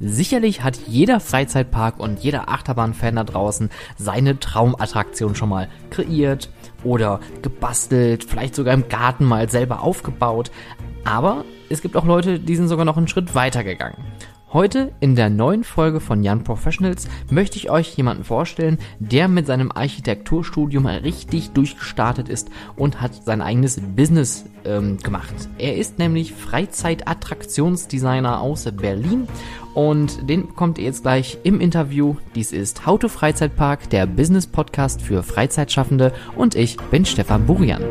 Sicherlich hat jeder Freizeitpark und jeder Achterbahnfan da draußen seine Traumattraktion schon mal kreiert oder gebastelt, vielleicht sogar im Garten mal selber aufgebaut. Aber es gibt auch Leute, die sind sogar noch einen Schritt weiter gegangen. Heute in der neuen Folge von Young Professionals möchte ich euch jemanden vorstellen, der mit seinem Architekturstudium richtig durchgestartet ist und hat sein eigenes Business ähm, gemacht. Er ist nämlich Freizeitattraktionsdesigner aus Berlin und den bekommt ihr jetzt gleich im Interview. Dies ist How to Freizeitpark, der Business Podcast für Freizeitschaffende und ich bin Stefan Burian.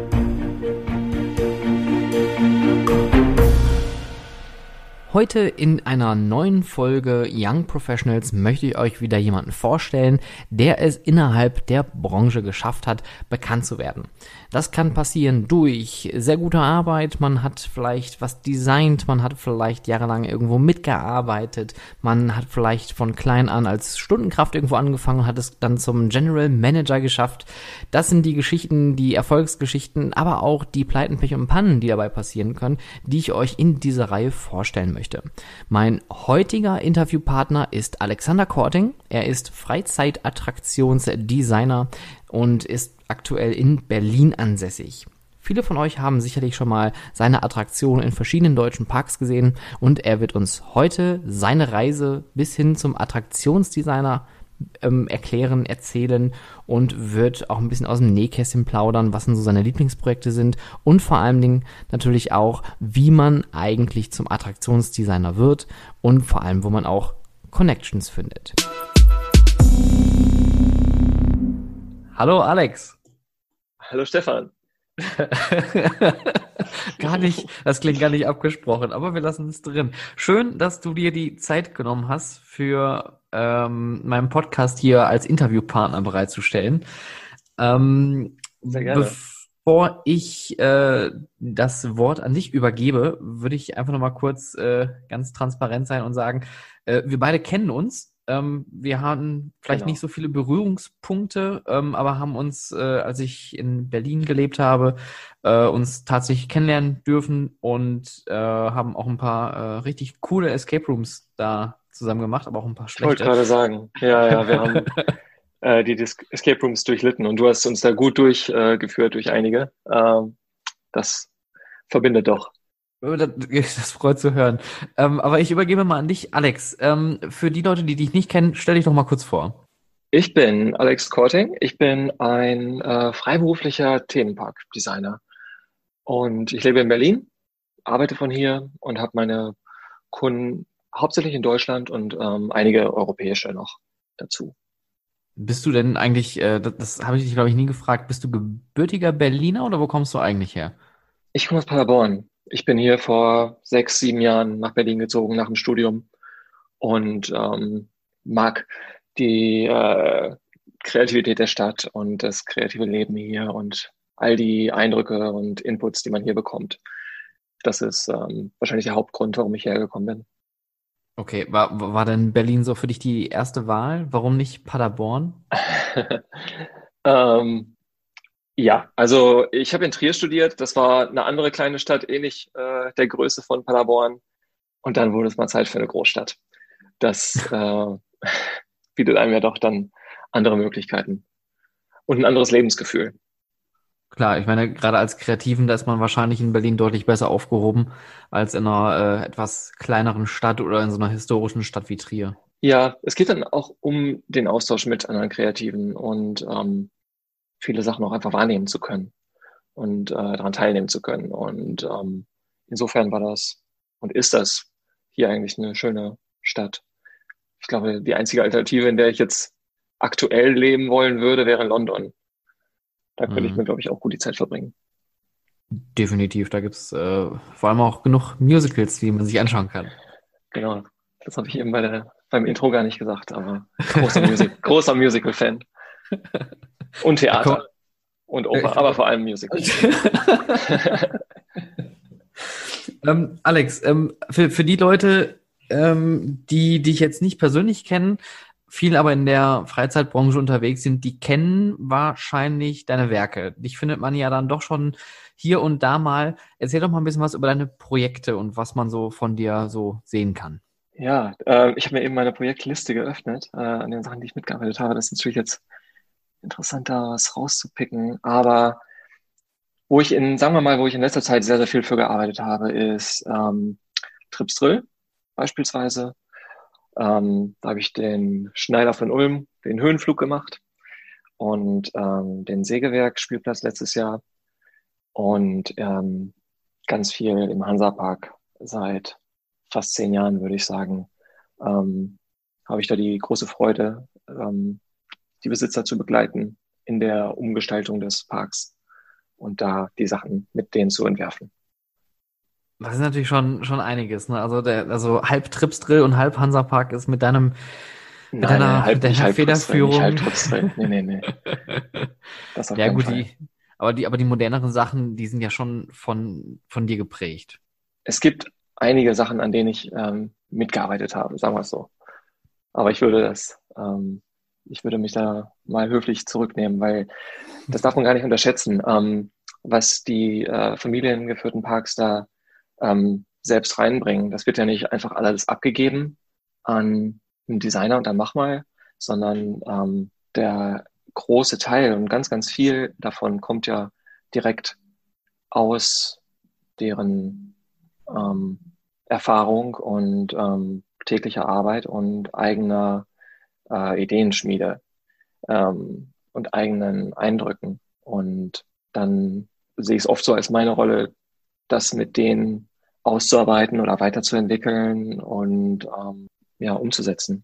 Heute in einer neuen Folge Young Professionals möchte ich euch wieder jemanden vorstellen, der es innerhalb der Branche geschafft hat, bekannt zu werden. Das kann passieren durch sehr gute Arbeit, man hat vielleicht was designt, man hat vielleicht jahrelang irgendwo mitgearbeitet, man hat vielleicht von klein an als Stundenkraft irgendwo angefangen und hat es dann zum General Manager geschafft. Das sind die Geschichten, die Erfolgsgeschichten, aber auch die Pleiten, Pech und Pannen, die dabei passieren können, die ich euch in dieser Reihe vorstellen möchte möchte. Mein heutiger Interviewpartner ist Alexander Korting. Er ist Freizeitattraktionsdesigner und ist aktuell in Berlin ansässig. Viele von euch haben sicherlich schon mal seine Attraktion in verschiedenen deutschen Parks gesehen und er wird uns heute seine Reise bis hin zum Attraktionsdesigner ähm, erklären, erzählen und wird auch ein bisschen aus dem Nähkästchen plaudern, was denn so seine Lieblingsprojekte sind und vor allen Dingen natürlich auch, wie man eigentlich zum Attraktionsdesigner wird und vor allem, wo man auch Connections findet. Hallo Alex. Hallo Stefan. gar nicht, das klingt gar nicht abgesprochen, aber wir lassen es drin. Schön, dass du dir die Zeit genommen hast für ähm, meinen Podcast hier als Interviewpartner bereitzustellen. Ähm, Sehr gerne. Bevor ich äh, das Wort an dich übergebe, würde ich einfach nochmal kurz äh, ganz transparent sein und sagen, äh, wir beide kennen uns. Ähm, wir haben vielleicht genau. nicht so viele Berührungspunkte, ähm, aber haben uns, äh, als ich in Berlin gelebt habe, äh, uns tatsächlich kennenlernen dürfen und äh, haben auch ein paar äh, richtig coole Escape Rooms da zusammen gemacht, aber auch ein paar schlechte. Ich wollte gerade sagen, ja, ja, wir haben äh, die Dis Escape Rooms durchlitten und du hast uns da gut durchgeführt durch einige. Ähm, das verbindet doch. Oh, das freut zu hören. Ähm, aber ich übergebe mal an dich, Alex. Ähm, für die Leute, die dich nicht kennen, stell dich doch mal kurz vor. Ich bin Alex Korting. Ich bin ein äh, freiberuflicher Themenpark-Designer. Und ich lebe in Berlin, arbeite von hier und habe meine Kunden hauptsächlich in Deutschland und ähm, einige europäische noch dazu. Bist du denn eigentlich, äh, das, das habe ich dich, glaube ich, nie gefragt, bist du gebürtiger Berliner oder wo kommst du eigentlich her? Ich komme aus Paderborn. Ich bin hier vor sechs, sieben Jahren nach Berlin gezogen, nach dem Studium und ähm, mag die äh, Kreativität der Stadt und das kreative Leben hier und all die Eindrücke und Inputs, die man hier bekommt. Das ist ähm, wahrscheinlich der Hauptgrund, warum ich hergekommen bin. Okay, war, war denn Berlin so für dich die erste Wahl? Warum nicht Paderborn? ähm, ja, also ich habe in Trier studiert. Das war eine andere kleine Stadt, ähnlich äh, der Größe von Paderborn. Und dann wurde es mal Zeit für eine Großstadt. Das äh, bietet einem ja doch dann andere Möglichkeiten und ein anderes Lebensgefühl. Klar, ich meine, gerade als Kreativen, da ist man wahrscheinlich in Berlin deutlich besser aufgehoben als in einer äh, etwas kleineren Stadt oder in so einer historischen Stadt wie Trier. Ja, es geht dann auch um den Austausch mit anderen Kreativen und ähm, viele Sachen auch einfach wahrnehmen zu können und äh, daran teilnehmen zu können. Und ähm, insofern war das und ist das hier eigentlich eine schöne Stadt. Ich glaube, die einzige Alternative, in der ich jetzt aktuell leben wollen würde, wäre London. Da könnte mhm. ich mir, glaube ich, auch gut die Zeit verbringen. Definitiv, da gibt's äh, vor allem auch genug Musicals, die man sich anschauen kann. Genau, das habe ich eben bei der, beim Intro gar nicht gesagt, aber großer, Music, großer Musical-Fan. Und Theater. Und Oper, aber vor allem Musical. ähm, Alex, ähm, für, für die Leute, ähm, die dich jetzt nicht persönlich kennen, viel aber in der Freizeitbranche unterwegs sind, die kennen wahrscheinlich deine Werke. Dich findet man ja dann doch schon hier und da mal. Erzähl doch mal ein bisschen was über deine Projekte und was man so von dir so sehen kann. Ja, äh, ich habe mir eben meine Projektliste geöffnet, äh, an den Sachen, die ich mitgearbeitet habe. Das ist natürlich jetzt interessanter, was rauszupicken. Aber wo ich in, sagen wir mal, wo ich in letzter Zeit sehr, sehr viel für gearbeitet habe, ist ähm, Tripsdrill beispielsweise. Ähm, da habe ich den Schneider von Ulm, den Höhenflug gemacht und ähm, den Sägewerk-Spielplatz letztes Jahr und ähm, ganz viel im Hansapark seit fast zehn Jahren, würde ich sagen, ähm, habe ich da die große Freude, ähm, die Besitzer zu begleiten in der Umgestaltung des Parks und da die Sachen mit denen zu entwerfen. Das ist natürlich schon, schon einiges, ne? Also der, also halb Tripsdrill und halb Hansapark ist mit deinem mit Nein, deiner, halb, mit deiner halb Federführung. Halb. Nee, nee, nee. Das auf ja, gut, Fall. die, aber die, aber die moderneren Sachen, die sind ja schon von, von dir geprägt. Es gibt einige Sachen, an denen ich ähm, mitgearbeitet habe, sagen wir es so. Aber ich würde das, ähm, ich würde mich da mal höflich zurücknehmen, weil das darf man gar nicht unterschätzen, ähm, was die äh, familiengeführten Parks da ähm, selbst reinbringen. Das wird ja nicht einfach alles abgegeben an einen Designer und dann mach mal, sondern ähm, der große Teil und ganz, ganz viel davon kommt ja direkt aus deren ähm, Erfahrung und ähm, täglicher Arbeit und eigener äh, Ideenschmiede ähm, und eigenen Eindrücken. Und dann sehe ich es oft so als meine Rolle, das mit denen auszuarbeiten oder weiterzuentwickeln und ähm, ja, umzusetzen.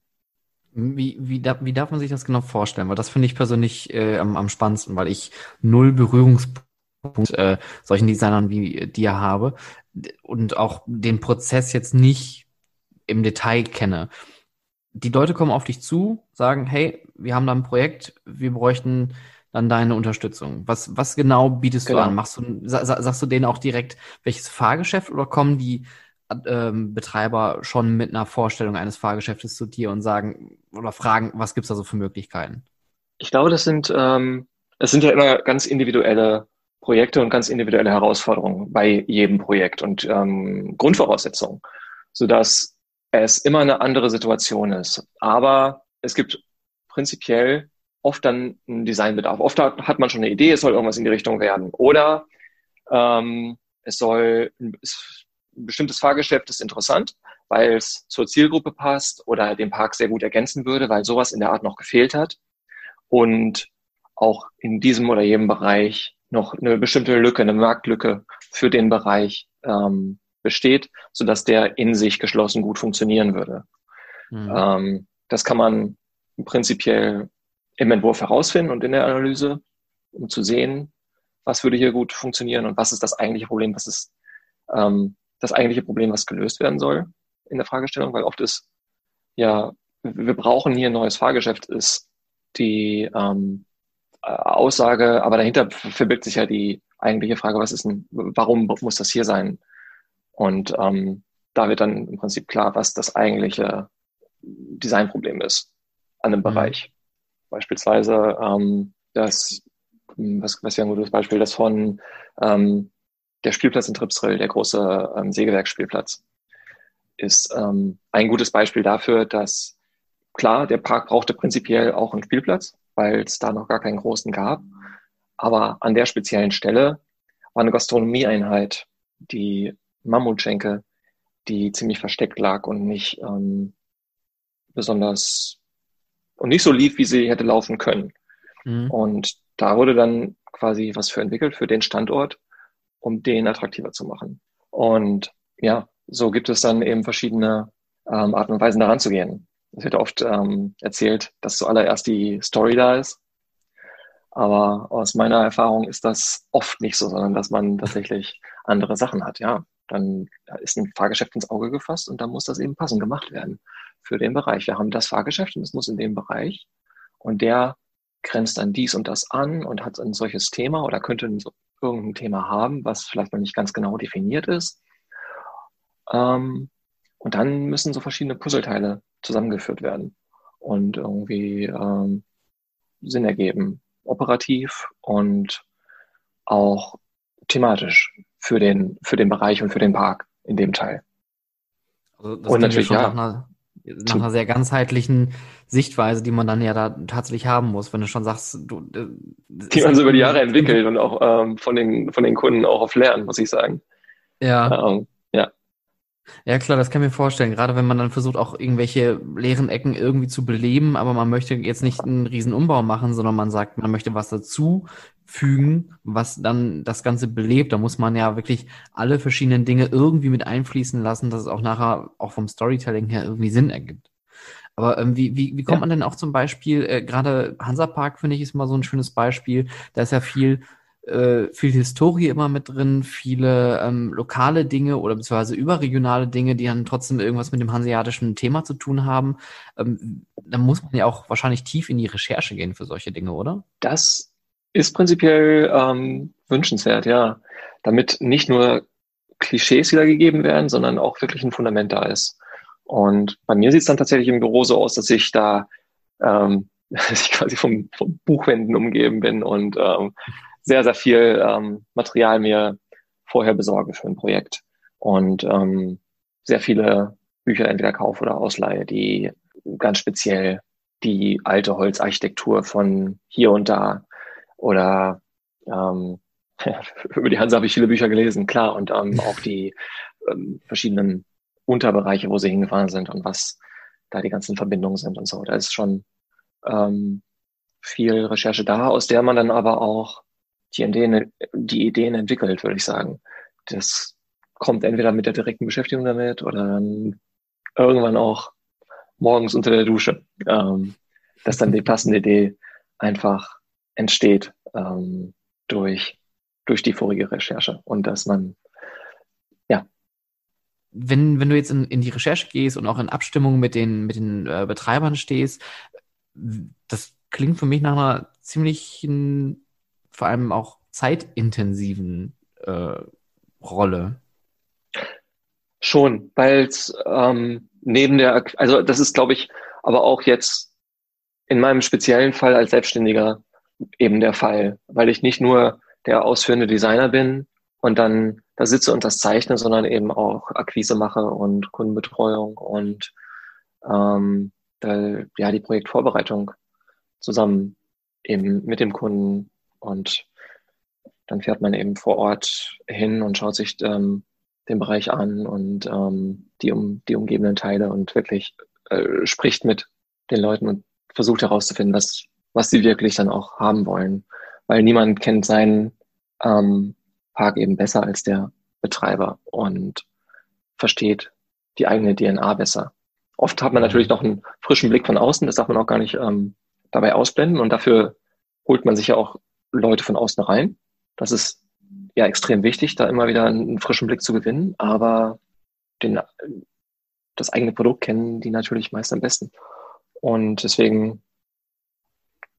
Wie, wie, da, wie darf man sich das genau vorstellen? Weil das finde ich persönlich äh, am, am spannendsten, weil ich null Berührungspunkt äh, solchen Designern wie dir habe und auch den Prozess jetzt nicht im Detail kenne. Die Leute kommen auf dich zu, sagen, hey, wir haben da ein Projekt, wir bräuchten dann deine Unterstützung. Was, was genau bietest genau. du an? Machst du, sagst du denen auch direkt, welches Fahrgeschäft oder kommen die ähm, Betreiber schon mit einer Vorstellung eines Fahrgeschäftes zu dir und sagen oder fragen, was gibt's da so für Möglichkeiten? Ich glaube, das sind, ähm, das sind ja immer ganz individuelle Projekte und ganz individuelle Herausforderungen bei jedem Projekt und ähm, Grundvoraussetzungen, sodass es immer eine andere Situation ist. Aber es gibt prinzipiell oft dann einen Designbedarf. Oft hat man schon eine Idee, es soll irgendwas in die Richtung werden. Oder ähm, es soll es, ein bestimmtes Fahrgeschäft ist interessant, weil es zur Zielgruppe passt oder den Park sehr gut ergänzen würde, weil sowas in der Art noch gefehlt hat. Und auch in diesem oder jedem Bereich noch eine bestimmte Lücke, eine Marktlücke für den Bereich ähm, besteht, so dass der in sich geschlossen gut funktionieren würde. Mhm. Ähm, das kann man prinzipiell im Entwurf herausfinden und in der Analyse, um zu sehen, was würde hier gut funktionieren und was ist das eigentliche Problem, was ist ähm, das eigentliche Problem, was gelöst werden soll in der Fragestellung, weil oft ist ja, wir brauchen hier ein neues Fahrgeschäft, ist die ähm, Aussage, aber dahinter verbirgt sich ja die eigentliche Frage, was ist denn, warum muss das hier sein? Und ähm, da wird dann im Prinzip klar, was das eigentliche Designproblem ist an dem mhm. Bereich. Beispielsweise ähm, das, was, was wäre ein gutes Beispiel, das von ähm, der Spielplatz in Tripsrill, der große ähm, Sägewerksspielplatz, ist ähm, ein gutes Beispiel dafür, dass klar, der Park brauchte prinzipiell auch einen Spielplatz, weil es da noch gar keinen großen gab. Aber an der speziellen Stelle war eine Gastronomieeinheit, die Mammutschenke, die ziemlich versteckt lag und nicht ähm, besonders und nicht so lief, wie sie hätte laufen können. Mhm. Und da wurde dann quasi was für entwickelt für den Standort, um den attraktiver zu machen. Und ja, so gibt es dann eben verschiedene ähm, Arten und Weisen daran zu gehen. Es wird oft ähm, erzählt, dass zuallererst die Story da ist. Aber aus meiner Erfahrung ist das oft nicht so, sondern dass man tatsächlich andere Sachen hat. Ja, dann ist ein Fahrgeschäft ins Auge gefasst und dann muss das eben passend gemacht werden für den Bereich. Wir haben das Fahrgeschäft und es muss in dem Bereich und der grenzt dann dies und das an und hat ein solches Thema oder könnte irgendein Thema haben, was vielleicht noch nicht ganz genau definiert ist. Ähm, und dann müssen so verschiedene Puzzleteile zusammengeführt werden und irgendwie ähm, Sinn ergeben, operativ und auch thematisch für den, für den Bereich und für den Park in dem Teil. Also das und natürlich ja. Nach einer, nach einer sehr ganzheitlichen Sichtweise, die man dann ja da tatsächlich haben muss, wenn du schon sagst, du, äh, die man so über die Jahre entwickelt und auch ähm, von den von den Kunden auch auf lernen, muss ich sagen. Ja. Ähm, ja. Ja, klar, das kann ich mir vorstellen. Gerade wenn man dann versucht, auch irgendwelche leeren Ecken irgendwie zu beleben, aber man möchte jetzt nicht einen riesen Umbau machen, sondern man sagt, man möchte was dazu fügen, was dann das Ganze belebt. Da muss man ja wirklich alle verschiedenen Dinge irgendwie mit einfließen lassen, dass es auch nachher auch vom Storytelling her irgendwie Sinn ergibt. Aber ähm, wie, wie, wie kommt ja. man denn auch zum Beispiel, äh, gerade Hansapark finde ich ist mal so ein schönes Beispiel, da ist ja viel äh, viel Historie immer mit drin, viele ähm, lokale Dinge oder beziehungsweise überregionale Dinge, die dann trotzdem irgendwas mit dem hanseatischen Thema zu tun haben. Ähm, da muss man ja auch wahrscheinlich tief in die Recherche gehen für solche Dinge, oder? Das ist prinzipiell ähm, wünschenswert, ja. Damit nicht nur Klischees wiedergegeben werden, sondern auch wirklich ein Fundament da ist. Und bei mir sieht es dann tatsächlich im Büro so aus, dass ich da ähm, dass ich quasi vom, vom Buchwänden umgeben bin und ähm, sehr, sehr viel ähm, Material mir vorher besorge für ein Projekt und ähm, sehr viele Bücher entweder kaufe oder ausleihe, die ganz speziell die alte Holzarchitektur von hier und da oder ähm, über die Hanse habe ich viele Bücher gelesen, klar, und ähm, auch die ähm, verschiedenen Unterbereiche, wo sie hingefahren sind und was da die ganzen Verbindungen sind und so. Da ist schon ähm, viel Recherche da, aus der man dann aber auch die Ideen, die Ideen entwickelt, würde ich sagen. Das kommt entweder mit der direkten Beschäftigung damit oder dann irgendwann auch morgens unter der Dusche, ähm, dass dann die passende Idee einfach entsteht ähm, durch, durch die vorige Recherche und dass man, ja. Wenn, wenn du jetzt in, in die Recherche gehst und auch in Abstimmung mit den, mit den äh, Betreibern stehst, das klingt für mich nach einer ziemlichen vor allem auch zeitintensiven äh, Rolle. Schon, weil es ähm, neben der, also das ist, glaube ich, aber auch jetzt in meinem speziellen Fall als Selbstständiger eben der Fall, weil ich nicht nur der ausführende Designer bin und dann da sitze und das zeichne, sondern eben auch Akquise mache und Kundenbetreuung und ähm, da, ja die Projektvorbereitung zusammen eben mit dem Kunden und dann fährt man eben vor Ort hin und schaut sich ähm, den Bereich an und ähm, die, um, die umgebenden Teile und wirklich äh, spricht mit den Leuten und versucht herauszufinden, was, was sie wirklich dann auch haben wollen. Weil niemand kennt seinen ähm, Park eben besser als der Betreiber und versteht die eigene DNA besser. Oft hat man natürlich noch einen frischen Blick von außen, das darf man auch gar nicht ähm, dabei ausblenden und dafür holt man sich ja auch Leute von außen rein. Das ist ja extrem wichtig, da immer wieder einen frischen Blick zu gewinnen, aber den, das eigene Produkt kennen die natürlich meist am besten. Und deswegen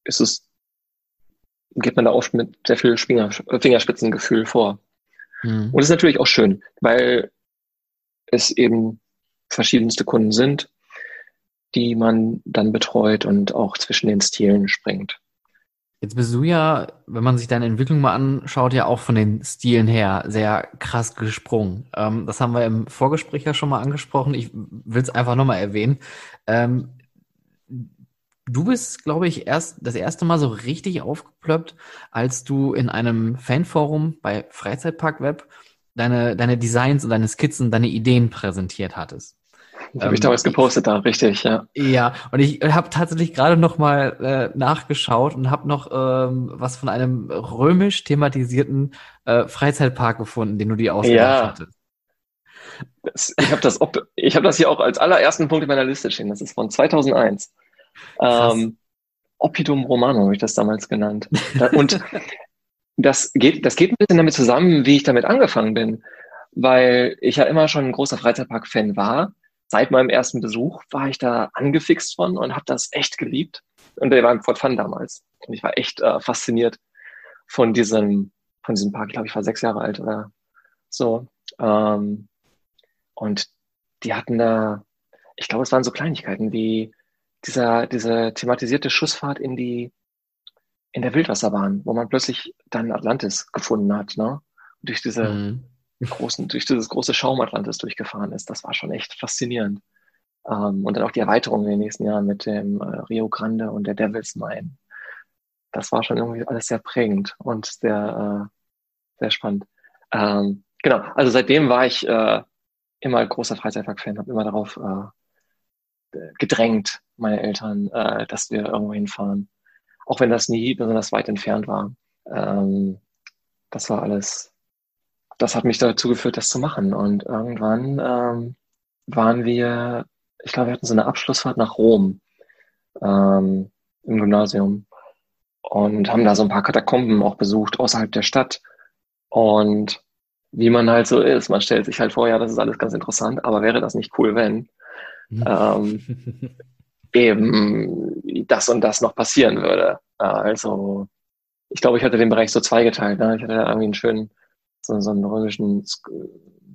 ist es, geht man da oft mit sehr viel Finger, Fingerspitzengefühl vor. Mhm. Und ist natürlich auch schön, weil es eben verschiedenste Kunden sind, die man dann betreut und auch zwischen den Stilen springt. Jetzt bist du ja, wenn man sich deine Entwicklung mal anschaut, ja auch von den Stilen her sehr krass gesprungen. Ähm, das haben wir im Vorgespräch ja schon mal angesprochen. Ich will es einfach nochmal erwähnen. Ähm, du bist, glaube ich, erst das erste Mal so richtig aufgeplöppt, als du in einem Fanforum bei Freizeitpark Web deine, deine Designs und deine Skizzen, deine Ideen präsentiert hattest. Das habe ich damals gepostet da, richtig, ja. Ja, und ich habe tatsächlich gerade noch mal äh, nachgeschaut und habe noch ähm, was von einem römisch thematisierten äh, Freizeitpark gefunden, den du dir ausgedacht ja. hattest. Das, ich habe das, ich hab das hier auch als allerersten Punkt in meiner Liste stehen. Das ist von 2001. Ähm, Oppidum Romano habe ich das damals genannt. Und das geht, das geht ein bisschen damit zusammen, wie ich damit angefangen bin, weil ich ja immer schon ein großer Freizeitpark-Fan war seit meinem ersten Besuch war ich da angefixt von und habe das echt geliebt. Und der war im Fort Fun damals. Und ich war echt äh, fasziniert von diesem, von diesem Park. Ich glaube, ich war sechs Jahre alt oder so. Ähm, und die hatten da, ich glaube, es waren so Kleinigkeiten wie dieser, diese thematisierte Schussfahrt in die, in der Wildwasserbahn, wo man plötzlich dann Atlantis gefunden hat, ne? Und durch diese, mhm. großen, durch dieses große Schaumatlantis durchgefahren ist. Das war schon echt faszinierend. Ähm, und dann auch die Erweiterung in den nächsten Jahren mit dem äh, Rio Grande und der Devil's Mine. Das war schon irgendwie alles sehr prägend und sehr, äh, sehr spannend. Ähm, genau, also seitdem war ich äh, immer großer Freizeitpark-Fan, habe immer darauf äh, gedrängt, meine Eltern, äh, dass wir irgendwo hinfahren. Auch wenn das nie besonders weit entfernt war. Ähm, das war alles, das hat mich dazu geführt, das zu machen. Und irgendwann ähm, waren wir, ich glaube, wir hatten so eine Abschlussfahrt nach Rom ähm, im Gymnasium und haben da so ein paar Katakomben auch besucht außerhalb der Stadt. Und wie man halt so ist, man stellt sich halt vor, ja, das ist alles ganz interessant, aber wäre das nicht cool, wenn mhm. ähm, eben das und das noch passieren würde. Also ich glaube, ich hatte den Bereich so zweigeteilt. Ne? Ich hatte da irgendwie einen schönen, so, so einen römischen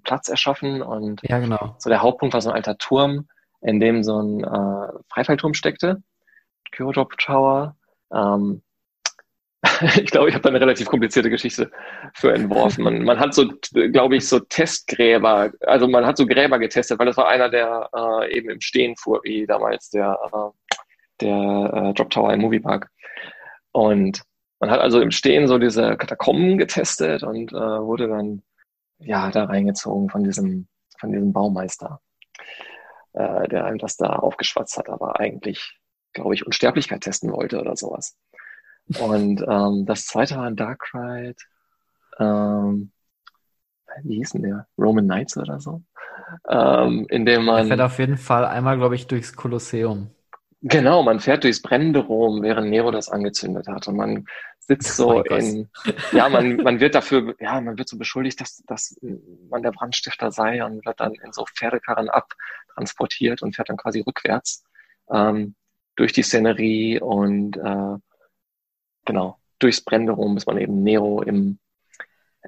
Platz erschaffen und ja, genau. so der Hauptpunkt war so ein alter Turm, in dem so ein äh, Freifallturm steckte, Kyodrop Tower. Ähm, ich glaube, ich habe da eine relativ komplizierte Geschichte für entworfen. Man, man hat so, glaube ich, so Testgräber, also man hat so Gräber getestet, weil das war einer, der äh, eben im Stehen fuhr, wie damals der, äh, der äh, Drop Tower im Moviepark. Und man hat also im Stehen so diese Katakomben getestet und äh, wurde dann ja da reingezogen von diesem, von diesem Baumeister, äh, der einem das da aufgeschwatzt hat, aber eigentlich, glaube ich, Unsterblichkeit testen wollte oder sowas. Und ähm, das zweite war ein Dark Ride, ähm, wie hieß denn der? Roman Knights oder so? Ähm, in dem man. Er fährt auf jeden Fall einmal, glaube ich, durchs Kolosseum. Genau, man fährt durchs brennende Rom, während Nero das angezündet hat. Und man sitzt so oh in, ja, man, man wird dafür, ja, man wird so beschuldigt, dass, dass man der Brandstifter sei und wird dann in so Pferdekarren abtransportiert und fährt dann quasi rückwärts ähm, durch die Szenerie und äh, genau, durchs brennende Rom, bis man eben Nero im,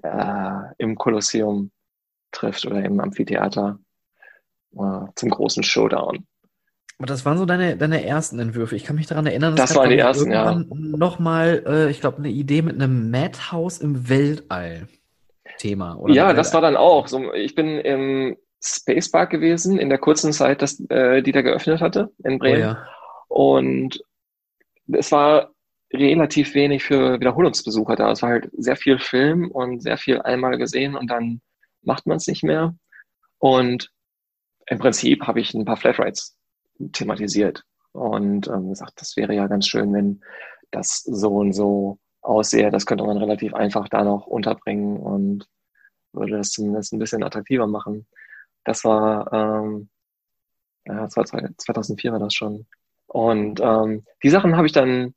äh, im Kolosseum trifft oder im Amphitheater äh, zum großen Showdown. Aber das waren so deine, deine ersten Entwürfe. Ich kann mich daran erinnern, das waren die ersten, ja. Nochmal, äh, ich glaube, eine Idee mit einem Madhouse im Weltall. Thema. Oder ja, das war dann auch. So, ich bin im Space Park gewesen in der kurzen Zeit, dass, äh, die da geöffnet hatte in Bremen. Oh, ja. Und es war relativ wenig für Wiederholungsbesucher da. Es war halt sehr viel Film und sehr viel einmal gesehen und dann macht man es nicht mehr. Und im Prinzip habe ich ein paar Flatrides thematisiert und ähm, gesagt, das wäre ja ganz schön, wenn das so und so aussehe. Das könnte man relativ einfach da noch unterbringen und würde das zumindest ein bisschen attraktiver machen. Das war, ähm, ja, das war 2004 war das schon. Und ähm, die Sachen habe ich dann,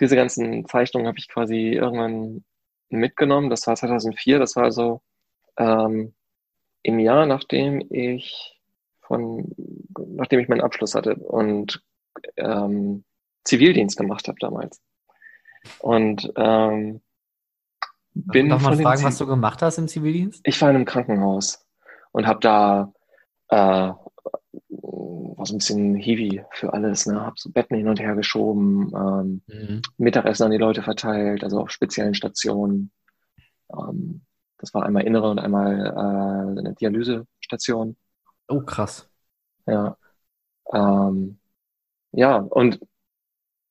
diese ganzen Zeichnungen habe ich quasi irgendwann mitgenommen. Das war 2004, das war also ähm, im Jahr, nachdem ich von, nachdem ich meinen Abschluss hatte und ähm, Zivildienst gemacht habe damals. Und ähm, bin Darf man fragen, was du gemacht hast im Zivildienst? Ich war in einem Krankenhaus und habe da äh, war so ein bisschen heavy für alles, ne? Hab so Betten hin und her geschoben, ähm, mhm. Mittagessen an die Leute verteilt, also auf speziellen Stationen. Ähm, das war einmal innere und einmal äh, eine Dialysestation. Oh, krass. Ja. Ähm, ja, und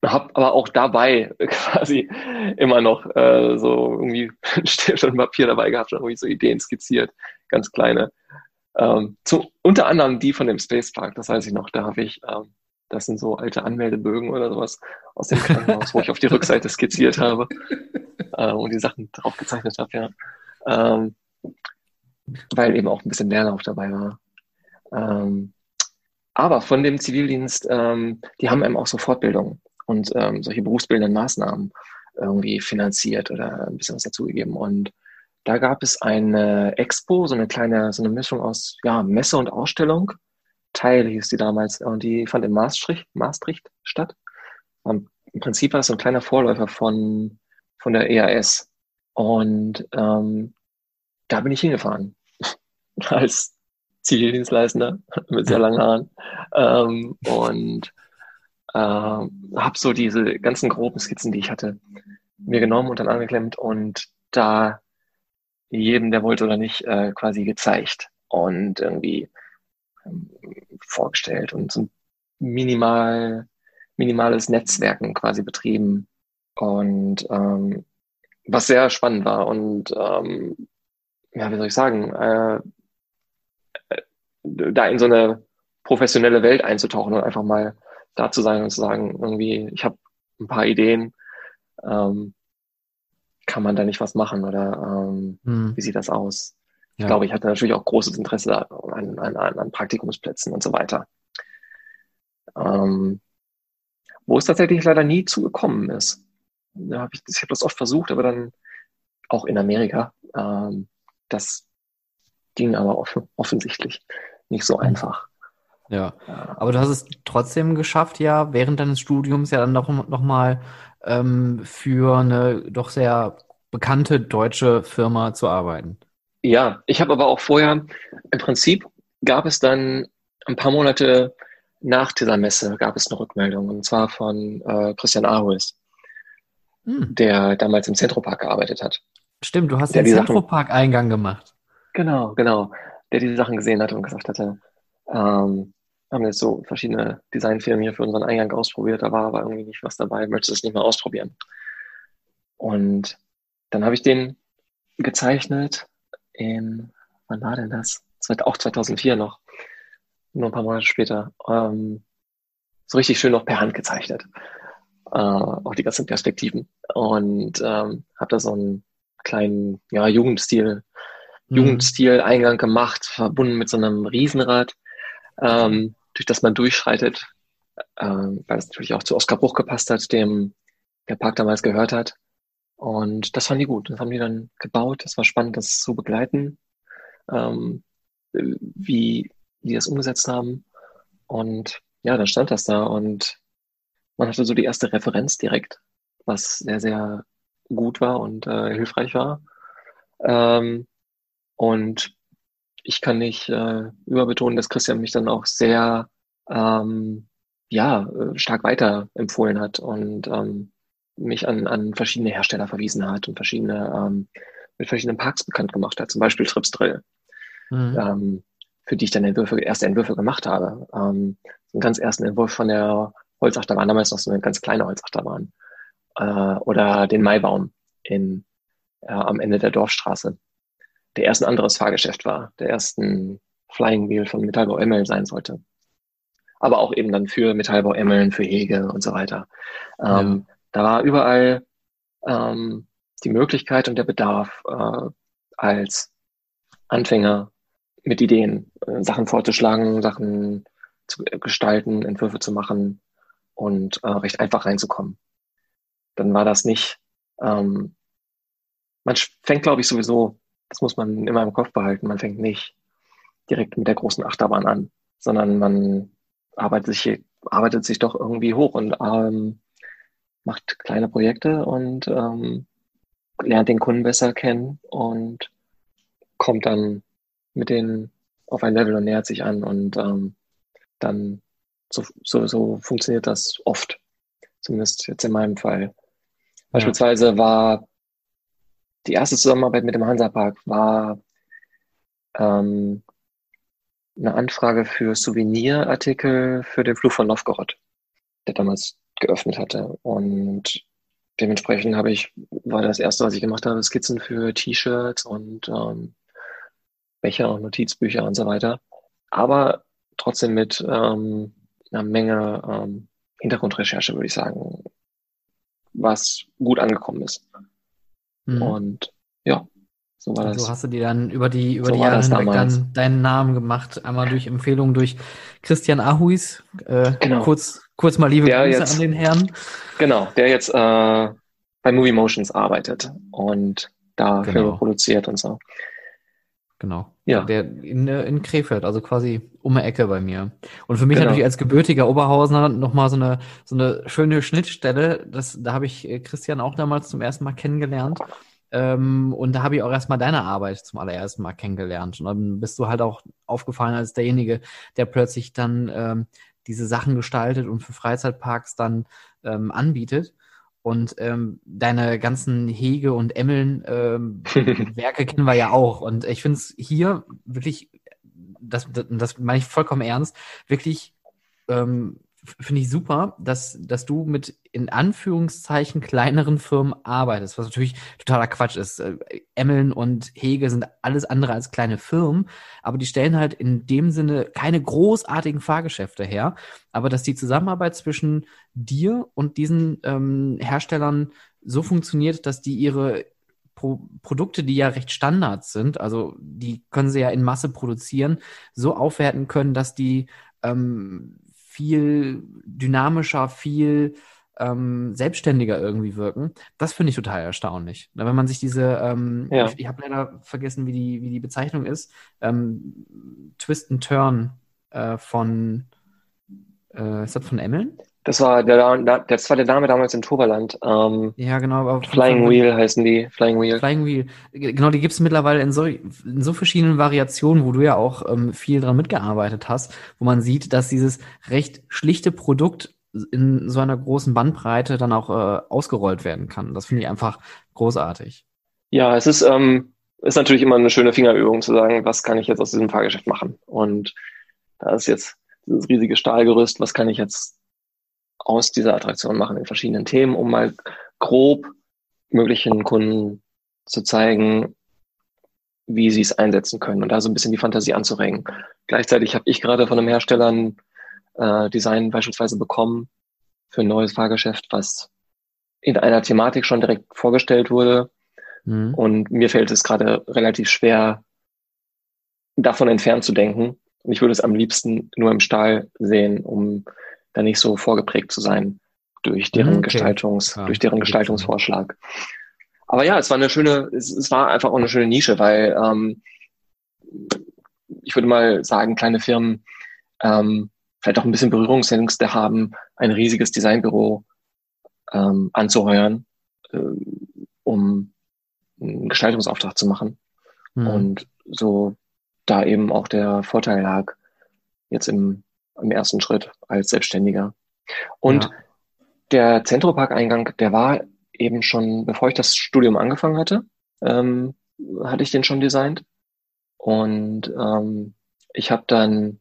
habe aber auch dabei quasi immer noch äh, so irgendwie schon Papier dabei gehabt, schon irgendwie so Ideen skizziert, ganz kleine. Ähm, zu, unter anderem die von dem Space Park, das weiß ich noch, da habe ich, ähm, das sind so alte Anmeldebögen oder sowas aus dem Krankenhaus, wo ich auf die Rückseite skizziert habe äh, und die Sachen drauf gezeichnet habe, ja. Ähm, weil eben auch ein bisschen Leerlauf dabei war. Ähm, aber von dem Zivildienst, ähm, die haben eben auch so Fortbildungen und ähm, solche berufsbildenden Maßnahmen irgendwie finanziert oder ein bisschen was dazugegeben. Und da gab es eine Expo, so eine kleine, so eine Mischung aus ja, Messe und Ausstellung. Teil hieß die damals und die fand in Maastricht, Maastricht statt. Und Im Prinzip war es so ein kleiner Vorläufer von, von der EAS. Und ähm, da bin ich hingefahren als Zivildienstleistender mit sehr langen Haaren. Ähm, und äh, habe so diese ganzen groben Skizzen, die ich hatte, mir genommen und dann angeklemmt und da jedem, der wollte oder nicht, äh, quasi gezeigt und irgendwie ähm, vorgestellt und so ein minimal, minimales Netzwerken quasi betrieben. Und ähm, was sehr spannend war und ähm, ja, wie soll ich sagen, äh, äh, da in so eine professionelle Welt einzutauchen und einfach mal da zu sein und zu sagen, irgendwie, ich habe ein paar Ideen, ähm, kann man da nicht was machen oder ähm, hm. wie sieht das aus? Ich ja. glaube, ich hatte natürlich auch großes Interesse an, an, an Praktikumsplätzen und so weiter. Ähm, wo es tatsächlich leider nie zugekommen ist. Da hab ich ich habe das oft versucht, aber dann auch in Amerika. Ähm, das ging aber off offensichtlich nicht so hm. einfach. Ja, aber du hast es trotzdem geschafft, ja, während deines Studiums ja dann noch, noch mal ähm, für eine doch sehr bekannte deutsche Firma zu arbeiten. Ja, ich habe aber auch vorher, im Prinzip gab es dann ein paar Monate nach dieser Messe gab es eine Rückmeldung und zwar von äh, Christian Aruis, hm. der damals im Zentropark gearbeitet hat. Stimmt, du hast den Zentropark-Eingang gemacht. Genau, genau. Der die Sachen gesehen hat und gesagt hatte, ähm, haben jetzt so verschiedene Designfirmen hier für unseren Eingang ausprobiert, da war aber irgendwie nicht was dabei, möchtest du es nicht mal ausprobieren? Und dann habe ich den gezeichnet in, wann war denn das? Auch 2004 noch, nur ein paar Monate später. Ähm, so richtig schön noch per Hand gezeichnet. Äh, auch die ganzen Perspektiven. Und ähm, habe da so einen kleinen ja, Jugendstil, mhm. Jugendstil-Eingang gemacht, verbunden mit so einem Riesenrad. Ähm, durch das man durchschreitet, äh, weil es natürlich auch zu Oskar Bruch gepasst hat, dem der Park damals gehört hat. Und das fanden die gut. Das haben die dann gebaut. Es war spannend, das zu begleiten, ähm, wie die das umgesetzt haben. Und ja, dann stand das da und man hatte so die erste Referenz direkt, was sehr, sehr gut war und äh, hilfreich war. Ähm, und ich kann nicht äh, überbetonen, dass Christian mich dann auch sehr ähm, ja, äh, stark weiterempfohlen hat und ähm, mich an, an verschiedene Hersteller verwiesen hat und verschiedene ähm, mit verschiedenen Parks bekannt gemacht hat, zum Beispiel Trips Drill, mhm. ähm, für die ich dann Entwürfe, erste Entwürfe gemacht habe. Ähm, einen ganz ersten Entwurf von der Holzachterbahn, damals noch so eine ganz kleine Holzachterbahn. Äh, oder den Maibaum in, äh, am Ende der Dorfstraße der erst ein anderes Fahrgeschäft war, der erst ein Flying Wheel von Metallbau Emmel sein sollte. Aber auch eben dann für Metallbau Emmeln, für Hege und so weiter. Ähm, ja. Da war überall ähm, die Möglichkeit und der Bedarf, äh, als Anfänger mit Ideen äh, Sachen vorzuschlagen, Sachen zu gestalten, Entwürfe zu machen und äh, recht einfach reinzukommen. Dann war das nicht, ähm, man fängt, glaube ich, sowieso das muss man immer im Kopf behalten. Man fängt nicht direkt mit der großen Achterbahn an, sondern man arbeitet sich, arbeitet sich doch irgendwie hoch und ähm, macht kleine Projekte und ähm, lernt den Kunden besser kennen und kommt dann mit denen auf ein Level und nähert sich an und ähm, dann so, so, so funktioniert das oft. Zumindest jetzt in meinem Fall. Beispielsweise war die erste Zusammenarbeit mit dem Hansapark war ähm, eine Anfrage für Souvenirartikel für den Flug von Novgorod, der damals geöffnet hatte. Und dementsprechend habe ich, war das erste, was ich gemacht habe, Skizzen für T-Shirts und ähm, Becher und Notizbücher und so weiter. Aber trotzdem mit ähm, einer Menge ähm, Hintergrundrecherche, würde ich sagen, was gut angekommen ist. Mhm. Und ja, so war das. So hast du dir dann über die, über so die Jahre hinweg dann deinen Namen gemacht. Einmal durch Empfehlung durch Christian Ahuis. Äh, genau. kurz, kurz mal liebe der Grüße jetzt, an den Herrn. Genau, der jetzt äh, bei Movie Motions arbeitet und da genau. Filme produziert und so. Genau. Ja. Der in, in Krefeld, also quasi um die Ecke bei mir. Und für mich genau. natürlich als gebürtiger Oberhausener nochmal so eine, so eine schöne Schnittstelle. Das, da habe ich äh, Christian auch damals zum ersten Mal kennengelernt. Ähm, und da habe ich auch erstmal deine Arbeit zum allerersten Mal kennengelernt. Und dann bist du halt auch aufgefallen als derjenige, der plötzlich dann ähm, diese Sachen gestaltet und für Freizeitparks dann ähm, anbietet. Und ähm, deine ganzen Hege und Emmeln ähm, Werke kennen wir ja auch. Und ich finde es hier wirklich, das, das, das meine ich vollkommen ernst, wirklich ähm, finde ich super, dass, dass du mit in Anführungszeichen kleineren Firmen arbeitest, was natürlich totaler Quatsch ist. Äh, Emmeln und Hege sind alles andere als kleine Firmen, aber die stellen halt in dem Sinne keine großartigen Fahrgeschäfte her. Aber dass die Zusammenarbeit zwischen dir und diesen ähm, Herstellern so funktioniert, dass die ihre Pro Produkte, die ja recht Standard sind, also die können sie ja in Masse produzieren, so aufwerten können, dass die ähm, viel dynamischer, viel ähm, selbstständiger irgendwie wirken. Das finde ich total erstaunlich. Wenn man sich diese, ähm, ja. ich, ich habe leider vergessen, wie die, wie die Bezeichnung ist, ähm, Twist and Turn äh, von, äh, ist das von Emmeln? Das war der, das war der Name damals in Toverland. Ähm, ja, genau. Flying Wheel heißen die. Flying Wheel. Flying Wheel. Genau, die gibt es mittlerweile in so, in so verschiedenen Variationen, wo du ja auch ähm, viel dran mitgearbeitet hast, wo man sieht, dass dieses recht schlichte Produkt in so einer großen Bandbreite dann auch äh, ausgerollt werden kann. Das finde ich einfach großartig. Ja, es ist, ähm, ist natürlich immer eine schöne Fingerübung zu sagen, was kann ich jetzt aus diesem Fahrgeschäft machen? Und da ist jetzt dieses riesige Stahlgerüst, was kann ich jetzt aus dieser Attraktion machen in verschiedenen Themen, um mal grob möglichen Kunden zu zeigen, wie sie es einsetzen können und da so ein bisschen die Fantasie anzuregen. Gleichzeitig habe ich gerade von einem Hersteller ein äh, Design beispielsweise bekommen für ein neues Fahrgeschäft, was in einer Thematik schon direkt vorgestellt wurde. Mhm. Und mir fällt es gerade relativ schwer, davon entfernt zu denken. Und ich würde es am liebsten nur im Stahl sehen, um da nicht so vorgeprägt zu sein durch deren okay. Gestaltungs, ja, durch deren Gestaltungsvorschlag. Aber ja, es war eine schöne, es, es war einfach auch eine schöne Nische, weil ähm, ich würde mal sagen, kleine Firmen ähm, vielleicht auch ein bisschen Berührungsängste haben, ein riesiges Designbüro ähm, anzuheuern, äh, um einen Gestaltungsauftrag zu machen. Mhm. Und so da eben auch der Vorteil lag, jetzt im im ersten Schritt als Selbstständiger. Und ja. der Zentropark-Eingang, der war eben schon, bevor ich das Studium angefangen hatte, ähm, hatte ich den schon designt. Und ähm, ich habe dann,